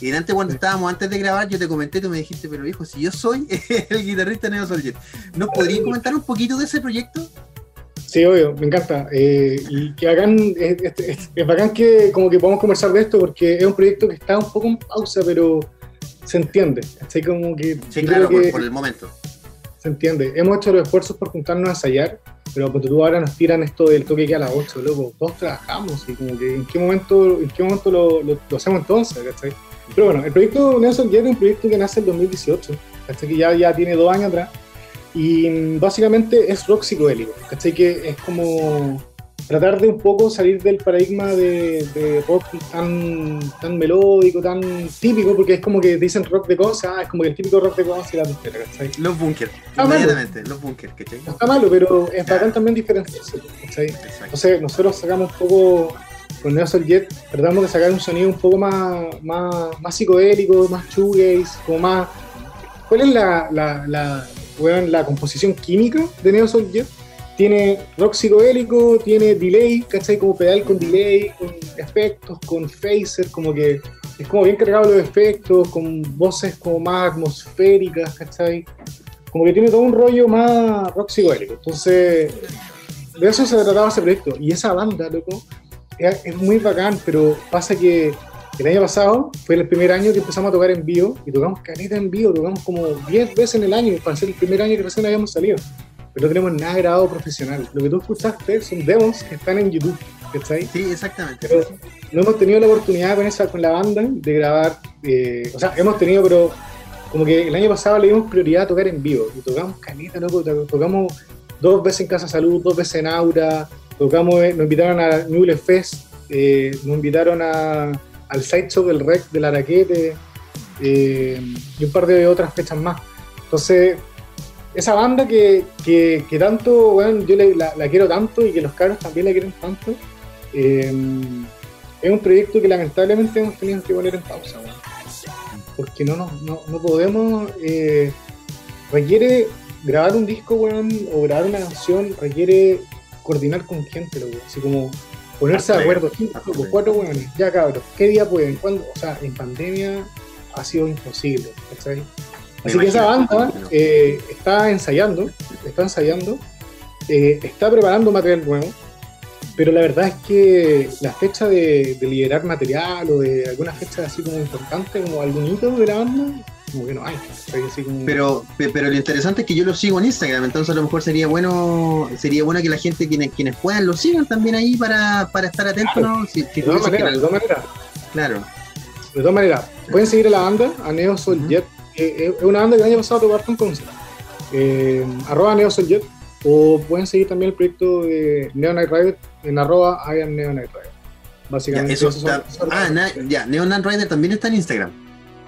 Speaker 2: Y antes, cuando estábamos antes de grabar, yo te comenté, tú me dijiste, pero hijo, si yo soy el guitarrista de Neo Soldier, ¿nos podrías comentar un poquito de ese proyecto?
Speaker 3: Sí, obvio, me encanta. Eh, y que hagan, es, bacán que como que podamos conversar de esto porque es un proyecto que está un poco en pausa, pero se entiende. Así como que.
Speaker 2: Sí, claro, por, el momento.
Speaker 3: Se entiende. Hemos hecho los esfuerzos por juntarnos a ensayar, pero cuando tú ahora nos tiran esto del toque que a las 8, loco. Todos trabajamos y como que en qué momento, en qué momento lo, lo, hacemos entonces, ¿cachai? Pero bueno, el proyecto Nelson Jet es un proyecto que nace en 2018, hasta que ya, ya tiene dos años atrás y básicamente es rock psicodélico, ¿cachai? Que es como tratar de un poco salir del paradigma de, rock tan, tan melódico, tan típico, porque es como que dicen rock de cosas, es como que el típico rock de cosas y la tontera, ¿cachai?
Speaker 2: Los bunkers, inmediatamente, los bunkers, ¿cachai?
Speaker 3: No está malo, pero es bacán también diferenciarse, ¿cachai? Entonces nosotros sacamos un poco, con Neo Jet, tratamos de sacar un sonido un poco más, más, más psicodélico, más shoegaze, como más... ¿Cuál es la, la la composición química de Neo Soul Jet tiene rock psicodélico, tiene delay, ¿cachai? Como pedal con delay, con efectos, con phaser, como que es como bien cargado los efectos, con voces como más atmosféricas, ¿cachai? Como que tiene todo un rollo más rock psicodélico. Entonces, de eso se trataba ese proyecto. Y esa banda, loco, es, es muy bacán, pero pasa que el año pasado fue el primer año que empezamos a tocar en vivo y tocamos caneta en vivo, tocamos como 10 veces en el año para ser el primer año que recién habíamos salido. No tenemos nada grabado profesional. Lo que tú escuchaste son demos que están en YouTube. ¿Cachai?
Speaker 2: Sí, exactamente.
Speaker 3: Pero no hemos tenido la oportunidad con esa, con la banda de grabar. Eh, o sea, hemos tenido, pero como que el año pasado le dimos prioridad a tocar en vivo. Y tocamos caneta, loco. Tocamos dos veces en Casa Salud, dos veces en Aura. Tocamos, eh, nos invitaron a Newell Fest. Eh, nos invitaron a al sideshow del rec del Araquete eh, y un par de otras fechas más. Entonces, esa banda que, que, tanto, bueno, yo la, quiero tanto y que los caros también la quieren tanto, eh, es un proyecto que lamentablemente hemos tenido que poner en pausa, weón. Porque no, no, no, no podemos. Eh, requiere grabar un disco, weón, o grabar una canción, requiere coordinar con gente, loco. Así como ponerse de acuerdo, cinco, cuatro weones, ya cabros, ¿qué día pueden? ¿Cuándo? O sea, en pandemia ha sido imposible, ¿cachai? Así que esa banda eh, está ensayando, está ensayando, eh, está preparando material nuevo, pero la verdad es que la fecha de, liberar material o de alguna fecha así como importante, como algún hito de la banda, como que no hay.
Speaker 2: Pero, pero lo interesante es que yo lo sigo en Instagram, entonces a lo mejor sería bueno sería bueno que la gente, quienes, quienes puedan, lo sigan también ahí para, estar atentos, ¿no?
Speaker 3: de todas maneras, de todas maneras.
Speaker 2: Claro.
Speaker 3: De todas maneras, pueden seguir a la banda, a Neo Soul Jet. Eh, eh, es una banda que el año pasado tocó con eh, arroba Neo Soul Jet. O pueden seguir también el proyecto de Neo Night Rider en arroba I am Neo Night Rider.
Speaker 2: Básicamente. Ya, eso ah, ya, Neo Night Rider también está en Instagram.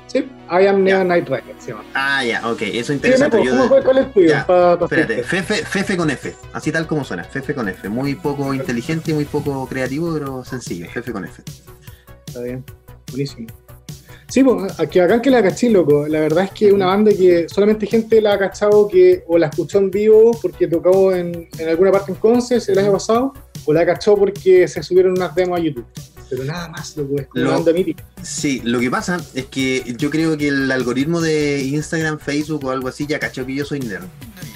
Speaker 3: Sí, I am Neo Night Rider se llama.
Speaker 2: Ah, ya, ok, eso es interesante.
Speaker 3: Sí, ¿cómo, ¿Cuál es tuyo?
Speaker 2: espérate, Fefe, Fefe con F, así tal como suena, Fefe con F. Muy poco inteligente y muy poco creativo, pero sencillo, Fefe con F.
Speaker 3: Está bien, buenísimo. Sí, pues, aquí acá que la caché, loco. La verdad es que es una banda que solamente gente la ha cachado que o la escuchó en vivo porque tocó en, en alguna parte en Conces el año pasado, o la cachó porque se subieron unas demos a YouTube. Pero nada más, loco, es como una banda mítica.
Speaker 2: Sí, lo que pasa es que yo creo que el algoritmo de Instagram, Facebook o algo así ya cachó que yo soy nerd.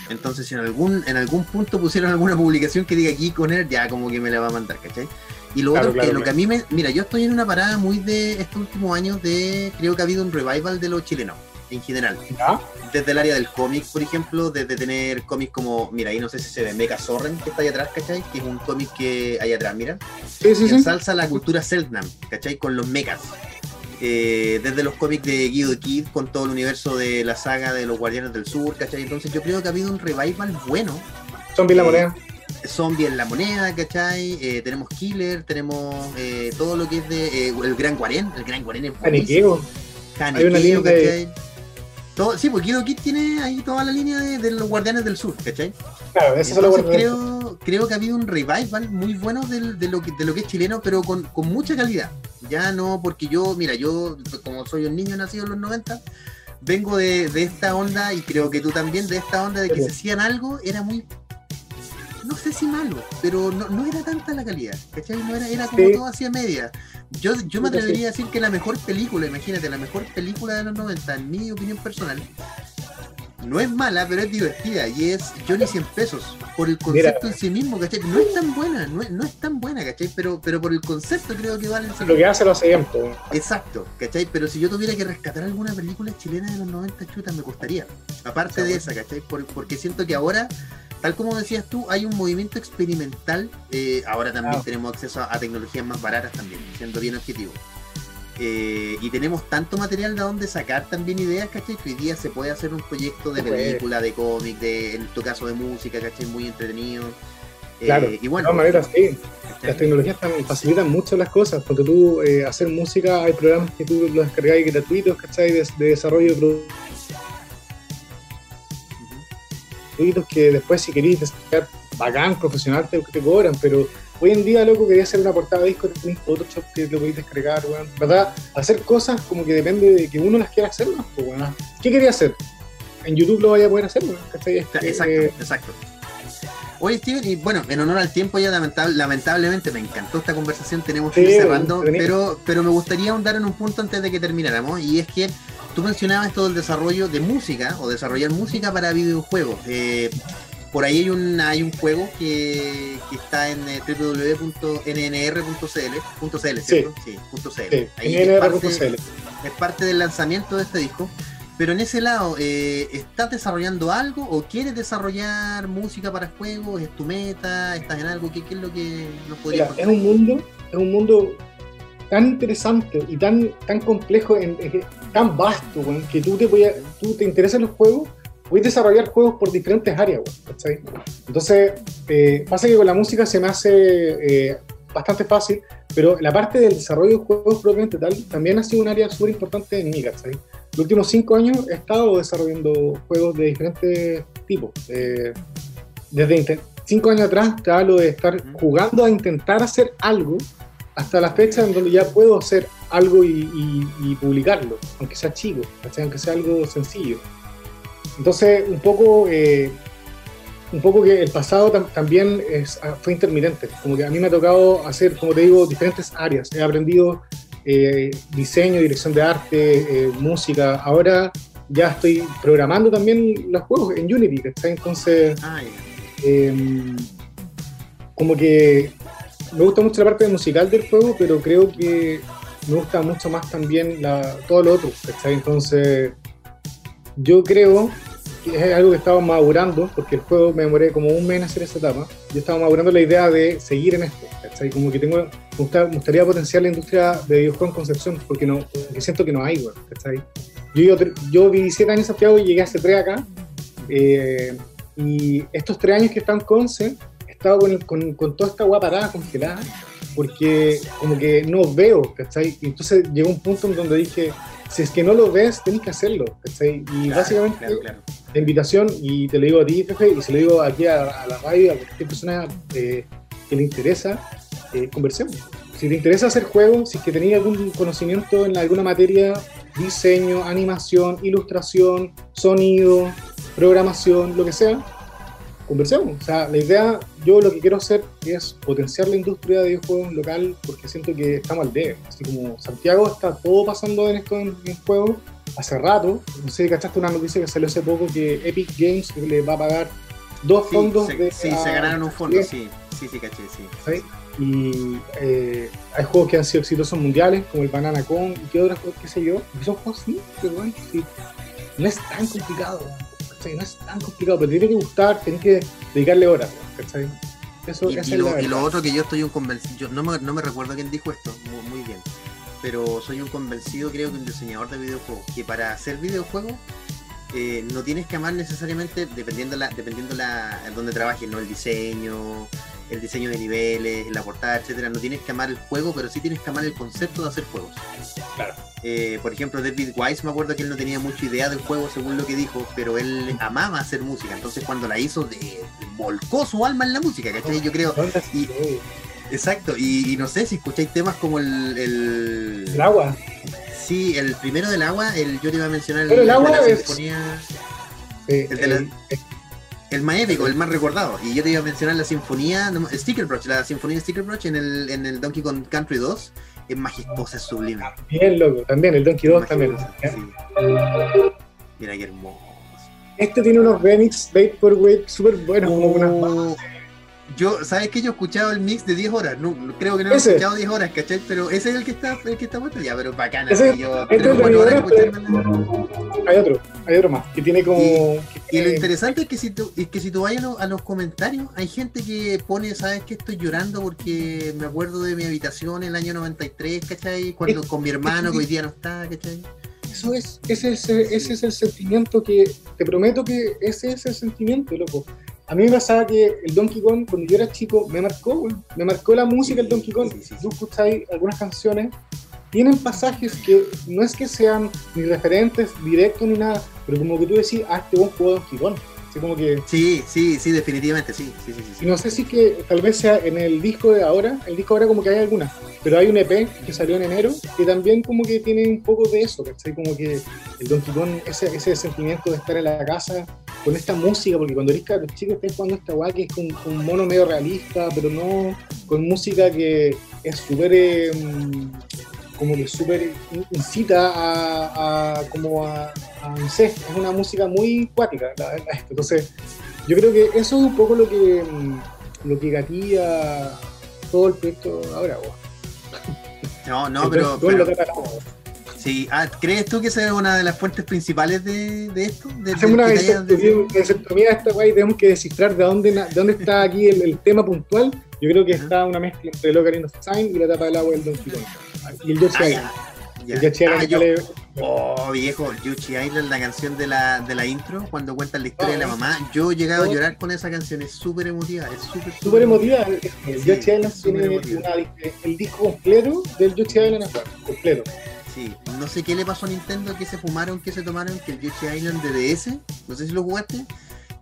Speaker 2: Entonces, si en algún, en algún punto pusieron alguna publicación que diga aquí con él, ya como que me la va a mandar, ¿cachai? Y lo otro que lo que a mí me. Mira, yo estoy en una parada muy de estos últimos años de. Creo que ha habido un revival de los chilenos, en general. Desde el área del cómic, por ejemplo, desde tener cómics como. Mira, ahí no sé si se ve Mecha Sorren, que está ahí atrás, ¿cachai? Que es un cómic que hay atrás, mira.
Speaker 3: Sí, sí,
Speaker 2: que ensalza la cultura Selknam, ¿cachai? Con los mechas. Eh, desde los cómics de Guido Kid con todo el universo de la saga de los Guardianes del Sur, ¿cachai? Entonces yo creo que ha habido un revival bueno.
Speaker 3: Zombie la moneda.
Speaker 2: Zombie en la moneda, ¿cachai? Eh, tenemos Killer, tenemos eh, todo lo que es de eh, el Gran Guarén, el Gran Guarén es
Speaker 3: buenísimo. Hay una.
Speaker 2: Todo, sí, porque Kido Kid tiene ahí toda la línea de, los Guardianes del Sur, ¿cachai?
Speaker 3: Claro, eso
Speaker 2: Entonces, creo, creo que ha habido un revival muy bueno de, lo, que, de lo que es chileno, pero con, con mucha calidad. Ya no, porque yo, mira, yo como soy un niño nacido en los 90, vengo de, de, esta onda y creo que tú también de esta onda de que se hacían algo, era muy no sé si malo, pero no, no era tanta la calidad, ¿cachai? No era, era como todo hacia media. Yo, yo me atrevería a decir que la mejor película, imagínate, la mejor película de los 90, en mi opinión personal, no es mala, pero es divertida y es Johnny 100 pesos por el concepto en sí mismo, ¿cachai? No es tan buena, no es, no es tan buena, ¿cachai? Pero, pero por el concepto creo que vale
Speaker 3: Lo que hace lo hace
Speaker 2: Exacto, ¿cachai? Pero si yo tuviera que rescatar alguna película chilena de los 90 chutas, me costaría. Aparte de esa, ¿cachai? porque siento que ahora tal como decías tú, hay un movimiento experimental. Eh, ahora también tenemos acceso a, tecnologías más baratas también, siendo bien objetivo. Eh, y tenemos tanto material de donde sacar también ideas, ¿cachai? Que hoy día se puede hacer un proyecto de película, de cómic, de, en tu caso de música, ¿cachai? Muy entretenido.
Speaker 3: Eh, claro, y bueno, de todas maneras, sí. Las tecnologías también facilitan mucho las cosas, porque tú hacer música, hay programas que tú los descargáis gratuitos, ¿cachai? De, de desarrollo de productos que después si queréis desarrollar bacán, profesional, te, te cobran, pero hoy en día, loco, quería hacer una portada de disco, tenés Photoshop que lo podéis descargar, weón. ¿Verdad? Hacer cosas como que depende de que uno las quiera hacer, ¿no? Pues, ¿Qué quería hacer? En YouTube lo vaya a poder hacer, weón.
Speaker 2: Exacto, exacto. Oye, Steven, y bueno, en honor al tiempo ya lamentablemente me encantó esta conversación, tenemos que ir cerrando, pero, pero me gustaría ahondar en un punto antes de que termináramos, y es que tú mencionabas todo el desarrollo de música o desarrollar música para videojuegos. Eh, por ahí hay un, hay un juego que, está en eh, www.nnr.cl, ¿cierto? Sí, Ahí es, parte, del lanzamiento de este disco. Pero en ese lado, eh, ¿estás desarrollando algo o quieres desarrollar música para juegos? ¿Es tu meta? ¿Estás en algo? ¿Qué, qué es lo que nos podría
Speaker 3: Es un mundo, es un mundo tan interesante y tan, tan complejo, en, tan vasto, que tú te, tú te interesan los juegos, puedes desarrollar juegos por diferentes áreas, Entonces, eh, pasa que con la música se me hace eh, bastante fácil, pero la parte del desarrollo de juegos propiamente tal también ha sido un área súper importante en mí, ¿sabes? Los últimos cinco años he estado desarrollando juegos de diferentes tipos. Eh, desde cinco años atrás te hablo de estar jugando a intentar hacer algo hasta la fecha en donde ya puedo hacer algo y, publicarlo, aunque sea chico, aunque sea algo sencillo. Entonces, un poco, eh, un poco que el pasado también es, ah, fue intermitente, como que a mí me ha tocado hacer, como te digo, diferentes áreas. He aprendido eh, diseño, dirección de arte, eh, música. Ahora ya estoy programando también los juegos en Unity, Entonces, ah, em, como que me gusta mucho la parte musical del juego, pero creo que me gusta mucho más también la, todo lo otro, Entonces, yo creo que es algo que estaba madurando, porque el juego me demoré como un mes en hacer esa etapa. Yo estaba madurando la idea de seguir en esto, ¿cachai? Como que tengo, me, gustaría potenciar la industria de videojuegos en Concepción, porque, no, porque siento que no hay, ¿cachai? Yo, yo, yo viví siete años en Santiago y llegué hace tres acá. Eh, y estos tres años que están en Conce, estado con, con, con toda esta guapa parada, congelada, porque como que no veo, ¿cachai? Y entonces llegó un punto en donde dije, si es que no lo ves, tenés que hacerlo, ¿cachai? Y básicamente la invitación, y te lo digo a ti, Fefe, y se lo digo aquí a, la radio, a cualquier persona eh, que le interesa, eh, conversemos. Si te interesa hacer juegos, si es que tenéis algún conocimiento en alguna materia, diseño, animación, ilustración, sonido, programación, lo que sea, conversemos. O sea, la idea, yo lo que quiero hacer es potenciar la industria de videojuegos local porque siento que estamos al debe. Así como Santiago está todo pasando en esto en, juegos hace rato. No sé si cachaste una noticia que salió hace poco que Epic Games le va a pagar dos fondos
Speaker 2: de. Sí, se ganaron un fondo, sí, sí, sí, caché, sí.
Speaker 3: Y eh, hay juegos que han sido exitosos mundiales, como el Banana Con y qué otros juegos, qué sé yo. Y son juegos sí, pero bueno, sí. No es tan complicado no es tan complicado, pero tiene que gustar, tiene que dedicarle horas,
Speaker 2: Eso, y, y, lo, y, lo, otro que yo estoy un convencido, no me, no me recuerdo quién dijo esto, muy, bien, pero soy un convencido, creo que un diseñador de videojuegos, que para hacer videojuegos eh, no tienes que amar necesariamente, dependiendo la, dependiendo la, donde trabajes, ¿no? El diseño, el diseño de niveles, la portada, etcétera. No tienes que amar el juego, pero sí tienes que amar el concepto de hacer juegos.
Speaker 3: Claro.
Speaker 2: Eh, por ejemplo, David Wise, me acuerdo que él no tenía mucha idea del juego según lo que dijo, pero él amaba hacer música. Entonces, cuando la hizo, de, volcó su alma en la música, ¿cachai? Yo creo. exacto, y, no sé si escucháis temas como el.
Speaker 3: El, agua.
Speaker 2: Sí, el primero del agua, el, yo te iba a mencionar
Speaker 3: el, el agua de la
Speaker 2: es... sinfonía. el de la, el más épico, el más recordado. Y yo te iba a mencionar la sinfonía, Sticker Brush, la sinfonía Sticker Brush en el, en el Donkey Kong Country 2. Es majestuosa, es sublime.
Speaker 3: Bien, loco, también, el Donkey 2 también.
Speaker 2: Mira qué hermoso.
Speaker 3: Este tiene unos remix Vaporwave súper buenos, como unas
Speaker 2: oh. Yo, ¿sabes que Yo he escuchado el mix de 10 horas. No, creo que no he escuchado 10 horas, ¿cachai? Pero ese es el que está, el que está puesto ya, pero bacana. Ese, yo, este
Speaker 3: Hay otro, hay otro más, que tiene como.
Speaker 2: Y, lo interesante es que si tú, es que si tú vas a, los comentarios, hay gente que pone, ¿sabes que Estoy llorando porque me acuerdo de mi habitación en el año 93, ¿cachai? Cuando con mi hermano que hoy día no está, ¿cachai?
Speaker 3: Eso es, ese es, ese es el sentimiento que, te prometo que ese es el sentimiento, loco a mí me pasaba que el Donkey Kong, cuando yo era chico, me marcó, Me marcó la música del Donkey Kong. Si tú escucháis algunas canciones, tienen pasajes que no es que sean ni referentes directos ni nada, pero como que tú decís, ah, este buen juego Donkey Kong. Así como que...
Speaker 2: Sí, sí, sí, definitivamente, sí. sí, sí,
Speaker 3: sí. Y no sé si que tal vez sea en el disco de ahora, el disco ahora como que hay algunas, pero hay un EP que salió en enero que también como que tiene un poco de eso, ¿cachai? Como que el Donkey Kong, ese, ese sentimiento de estar en la casa con esta música, porque cuando eres los chicos están jugando esta guay que es con, un mono medio realista, pero no con música que es súper, em, como que súper incita a, como a, no sé, es una música muy cuática, Entonces, yo creo que eso es un poco lo que, em, lo que gatilla todo el proyecto ahora,
Speaker 2: No, no, pero, Sí, ah, ¿crees tú que esa es una de las fuentes principales de, de esto? De,
Speaker 3: Hacemos una vasectomía de esta guay tenemos que descifrar de dónde, de dónde está aquí el, tema puntual. Yo creo que está una mezcla entre el Ocarina of Time y la tapa del agua del Donkey Kong. Y el Yoshi ah, Island.
Speaker 2: El Yoshi Island ah, Oh, viejo, Yoshi Island, la canción de la, de la intro, cuando cuentan la historia de la mamá. Yo he llegado a llorar con esa canción, es súper emotiva. Es súper
Speaker 3: súper emotiva. El Yoshi Island tiene el disco completo del Yoshi Island completo.
Speaker 2: Sí, no sé qué le pasó a Nintendo, que se fumaron, que se tomaron, que el Yoshi Island de DS, no sé si lo jugaste,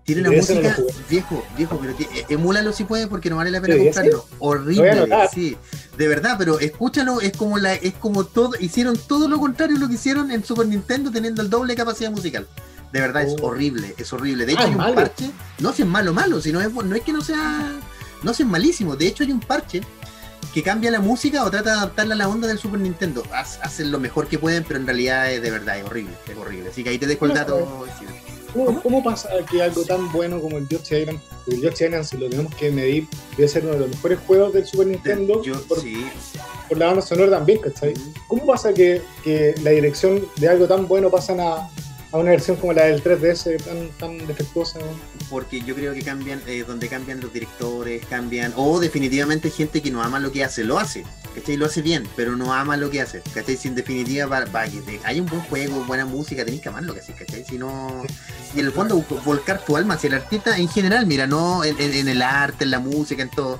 Speaker 2: Tiene una música, viejo, viejo, pero eh, emúlalo si puedes porque no vale la pena comprarlo. Horrible, sí. De verdad, pero escúchalo, es como la, es como todo, hicieron todo lo contrario lo que hicieron en Super Nintendo teniendo el doble capacidad musical. De verdad, es oh. horrible, es horrible. De hecho, ah, hay un parche, no es malo, malo, sino es, no es que no sea, no es malísimo. De hecho, hay un parche que cambia la música o trata de adaptarla a la onda del Super Nintendo. Hacen lo mejor que pueden, pero en realidad es de verdad, es horrible, es horrible. Así que ahí te dejo el dato.
Speaker 3: ¿Cómo, pasa que algo tan bueno como el Yoshi Island, el Yoshi Island, si lo tenemos que medir, debe ser uno de los mejores juegos del Super Nintendo? por, por, la banda sonora también, ¿cachai? ¿Cómo pasa que, que la dirección de algo tan bueno pasan a, una versión como la del 3DS tan, tan defectuosa?
Speaker 2: Porque yo creo que cambian, eh, donde cambian los directores, cambian, o definitivamente gente que no ama lo que hace, lo hace, ¿cachai? Lo hace bien, pero no ama lo que hace, ¿cachai? Si en definitiva hay un buen juego, buena música, tenéis que amar lo que haces, ¿cachai? Si no, y en el fondo volcar tu alma hacia el artista en general, mira, no en el arte, en la música, en todo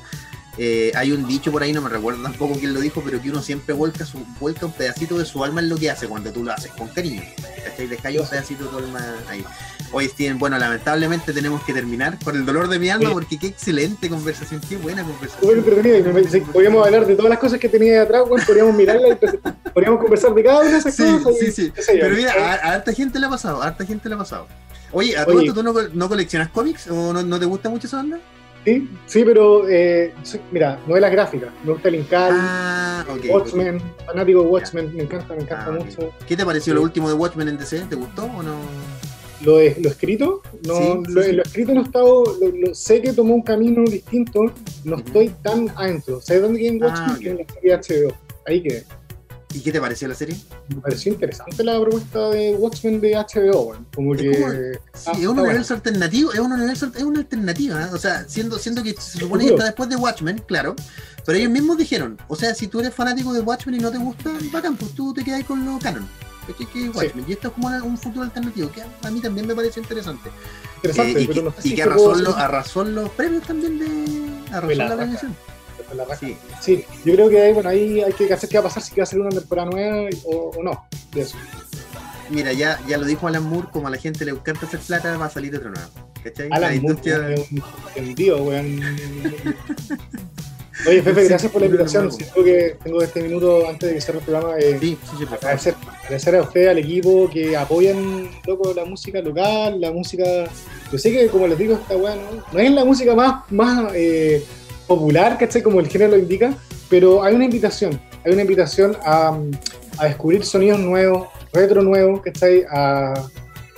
Speaker 2: eh, hay un dicho por ahí, no me recuerdo tampoco quién lo dijo, pero que uno siempre vuelca, su, vuelca un pedacito de su alma en lo que hace cuando tú lo haces con cariño. ¿Cachai? Dejáis un pedacito de tu alma ahí. Hoy Steven, bueno, lamentablemente tenemos que terminar por el dolor de mi alma, porque qué excelente conversación, qué buena conversación.
Speaker 3: Bueno, podríamos hablar de todas las cosas que tenía atrás, podríamos mirarla, podríamos conversar de cada una de esas cosas.
Speaker 2: Sí, sí, Pero mira, a, harta gente le ha pasado, a harta gente le ha pasado. Oye, ¿a todo esto tú no, no, coleccionas cómics o no, no te gusta mucho esa banda?
Speaker 3: Sí, sí, pero eh, mira, novelas gráficas. Me gusta el Incal, ah, Watchmen, fanático de Watchmen, me encanta, me encanta ah, mucho.
Speaker 2: ¿Qué te pareció lo último de Watchmen en DC? ¿Te gustó o no?
Speaker 3: Lo, lo escrito, no, lo, escrito no he estado, lo, sé que tomó un camino distinto, no estoy tan adentro. ¿Sabes dónde queda en ah, Watchmen? Que en la serie HBO. Ahí quedé.
Speaker 2: ¿Y qué te pareció la serie?
Speaker 3: Me pareció interesante la propuesta de Watchmen de HBO, como que...
Speaker 2: sí, es un universo alternativo, es un universo, es una alternativa, ¿eh? o sea, siendo, siendo que se supone que está después de Watchmen, claro, pero ellos mismos dijeron, o sea, si tú eres fanático de Watchmen y no te gusta, bacán, pues tú te quedas con lo canon. Que es Watchmen, Y esto es como un futuro alternativo, que a mí también me parece interesante.
Speaker 3: Interesante,
Speaker 2: eh, pero y, que, arrasó, los, premios también de... Arrasó la, la
Speaker 3: Sí. yo creo que bueno, ahí hay que hacer qué va a pasar si va a ser una temporada nueva o, no. De eso.
Speaker 2: Mira, ya, ya lo dijo Alan Moore, como a la gente le encanta hacer plata, va a salir otro nuevo. ¿Cachai?
Speaker 3: Alan la industria... Moore es un weón. Oye, Pepe, gracias por la invitación. Siento que tengo este minuto antes de que cierre el programa. Eh, sí, sí, sí, agradecer, agradecer, a usted, al equipo que apoyan loco, la música local, la música. Yo sé que, como les digo, está bueno. No es la música más, más eh, popular, ¿cachai? Como el género lo indica, pero hay una invitación, hay una invitación a, a descubrir sonidos nuevos, retro nuevos, ¿cachai? A,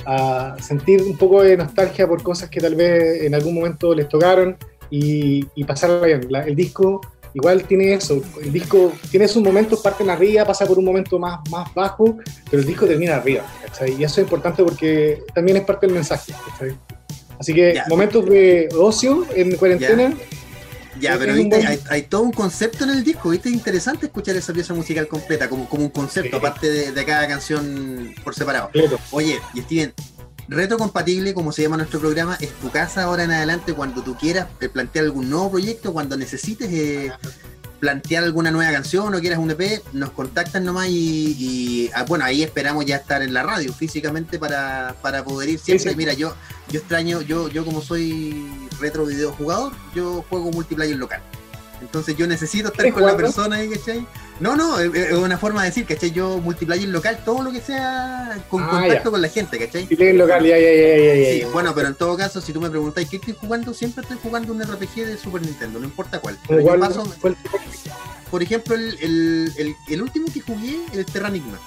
Speaker 3: a sentir un poco de nostalgia por cosas que tal vez en algún momento les tocaron y, y pasarla bien. el disco igual tiene eso, el disco tiene sus momentos, parten arriba, pasa por un momento más, más bajo, pero el disco termina arriba, ¿cachai? Y eso es importante porque también es parte del mensaje, ¿cachai? Así que momentos de ocio en cuarentena,
Speaker 2: ya, pero viste, hay, todo un concepto en el disco, viste, es interesante escuchar esa pieza musical completa, como, como un concepto, aparte de, cada canción por separado. Oye, y Steven, reto compatible, como se llama nuestro programa, es tu casa ahora en adelante cuando tú quieras eh, plantear algún nuevo proyecto, cuando necesites eh, plantear alguna nueva canción o quieras un EP, nos contactan nomás y, ah, bueno, ahí esperamos ya estar en la radio físicamente para, poder ir siempre. Mira, yo, yo extraño, yo, yo como soy retro videojugador, yo juego multiplayer local. Entonces yo necesito estar con la persona ahí, ¿cachai? No, no, es una forma de decir, ¿cachai? Yo multiplayer local, todo lo que sea con ah, contacto con la gente, ¿cachai?
Speaker 3: Multiplayer local, ya, ya, ya, Sí,
Speaker 2: bueno, pero en todo caso, si tú me preguntáis qué estoy jugando, siempre estoy jugando un RPG de Super Nintendo, no importa cuál. Pero paso, por ejemplo, el, el, el, último que jugué, el Terranigma.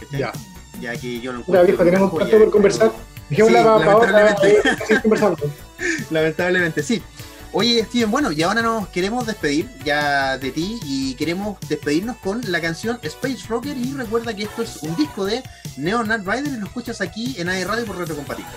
Speaker 3: ¿cachai? Ya.
Speaker 2: Ya que yo
Speaker 3: no Mira, viejo, tenemos tanto por conversar. La lamentablemente.
Speaker 2: lamentablemente, sí. Oye, Steven, bueno, y ahora nos queremos despedir ya de ti y queremos despedirnos con la canción Space Rocker y recuerda que esto es un disco de Neo Night Rider y lo escuchas aquí en AE Radio por Reto Compatible.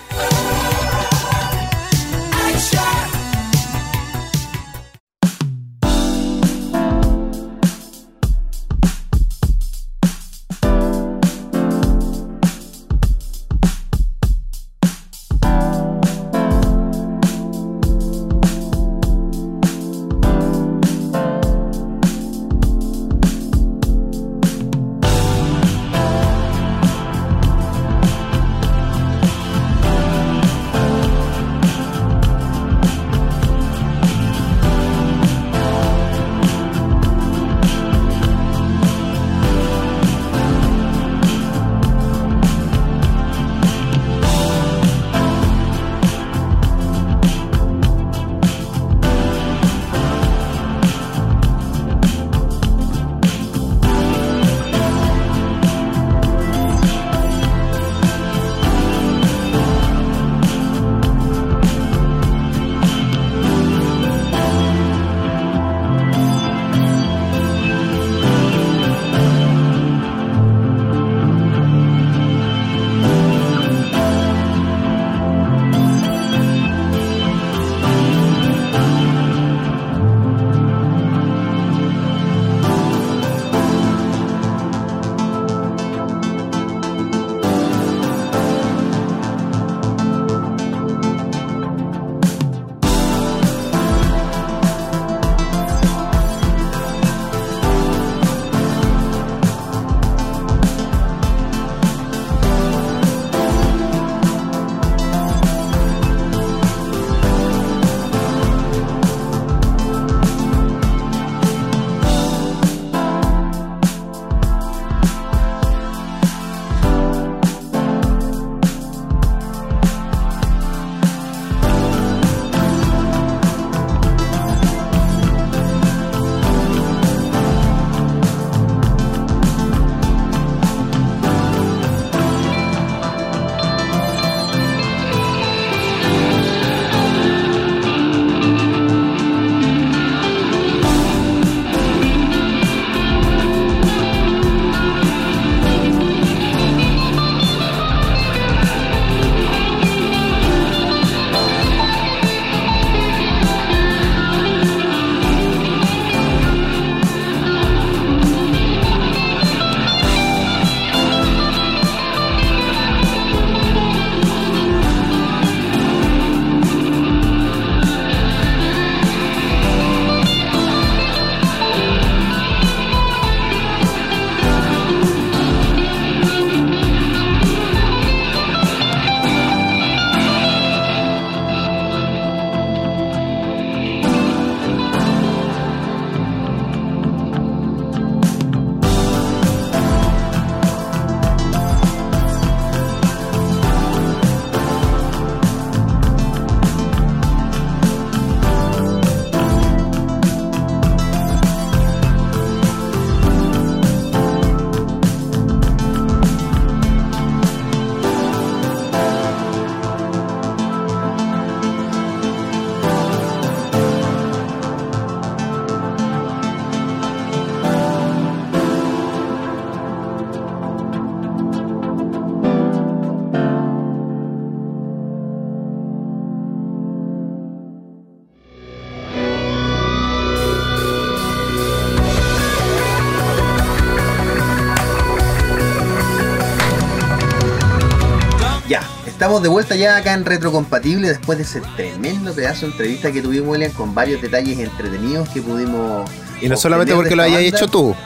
Speaker 2: Estamos de vuelta ya acá en Retrocompatible después de ese tremendo pedazo de entrevista que tuvimos, William, con varios detalles entretenidos que pudimos.
Speaker 1: Y no solamente porque lo hayas hecho tú.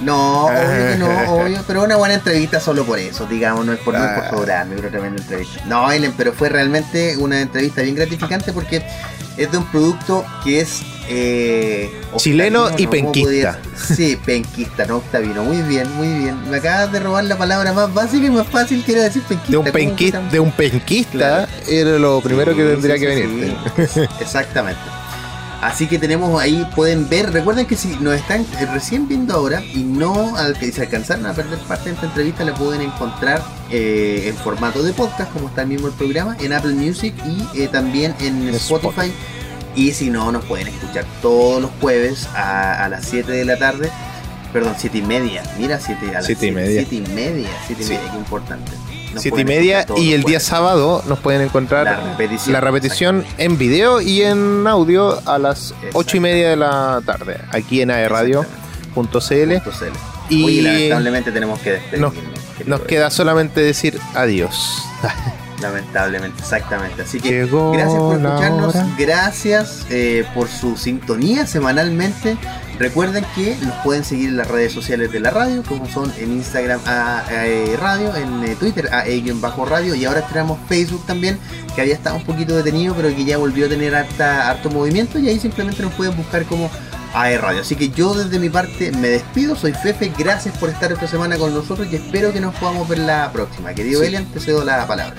Speaker 2: No, obvio que no, obvio, pero una buena entrevista solo por eso, digamos, no es por, no es por sobrarme, pero tremenda entrevista. No, Ellen, pero fue realmente una entrevista bien gratificante porque es de un producto que es
Speaker 1: eh, chileno y penquista.
Speaker 2: Sí, penquista, no octavino. Muy bien, muy bien. Me acabas de robar la palabra más básica y más fácil que era decir penquista.
Speaker 1: De un, penquista, de un penquista era lo primero que tendría que venir.
Speaker 2: Exactamente. Así que tenemos ahí, pueden ver, recuerden que si nos están recién viendo ahora y no al que se alcanzaron a perder parte de esta entrevista, la pueden encontrar eh, en formato de podcast, como está el mismo el programa, en Apple Music y eh, también en Spotify. Y si no, nos pueden escuchar todos los jueves a, las 7 de la tarde. Perdón, 7 y media. Mira, 7 a las 7 y media. 7 y media, 7 y media, qué importante.
Speaker 1: 7 y media y el día sábado nos pueden encontrar la repetición, en video y en audio a las 8 y media de la tarde aquí en aerradio.cl
Speaker 2: y lamentablemente tenemos que despedirnos.
Speaker 1: Nos, queda solamente decir adiós.
Speaker 2: Lamentablemente, exactamente. Así que gracias por escucharnos, gracias eh, por su sintonía semanalmente. Recuerden que nos pueden seguir en las redes sociales de la radio, como son en Instagram a, radio, en eh, Twitter a bajo radio y ahora tenemos Facebook también, que había estado un poquito detenido, pero que ya volvió a tener harta, harto movimiento y ahí simplemente nos pueden buscar como AE Radio. Así que yo desde mi parte me despido, soy Fefe, gracias por estar esta semana con nosotros y espero que nos podamos ver la próxima. Querido Elian, te cedo la palabra.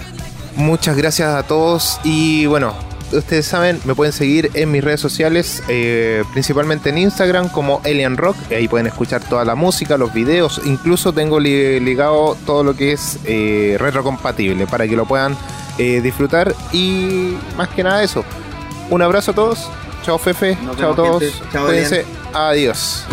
Speaker 1: Muchas gracias a todos y bueno, ustedes saben, me pueden seguir en mis redes sociales, eh, principalmente en Instagram como Alien Rock, ahí pueden escuchar toda la música, los videos, incluso tengo ligado todo lo que es eh, retrocompatible para que lo puedan eh, disfrutar y más que nada eso. Un abrazo a todos, chao Fefe, chao a todos, cuídense, adiós.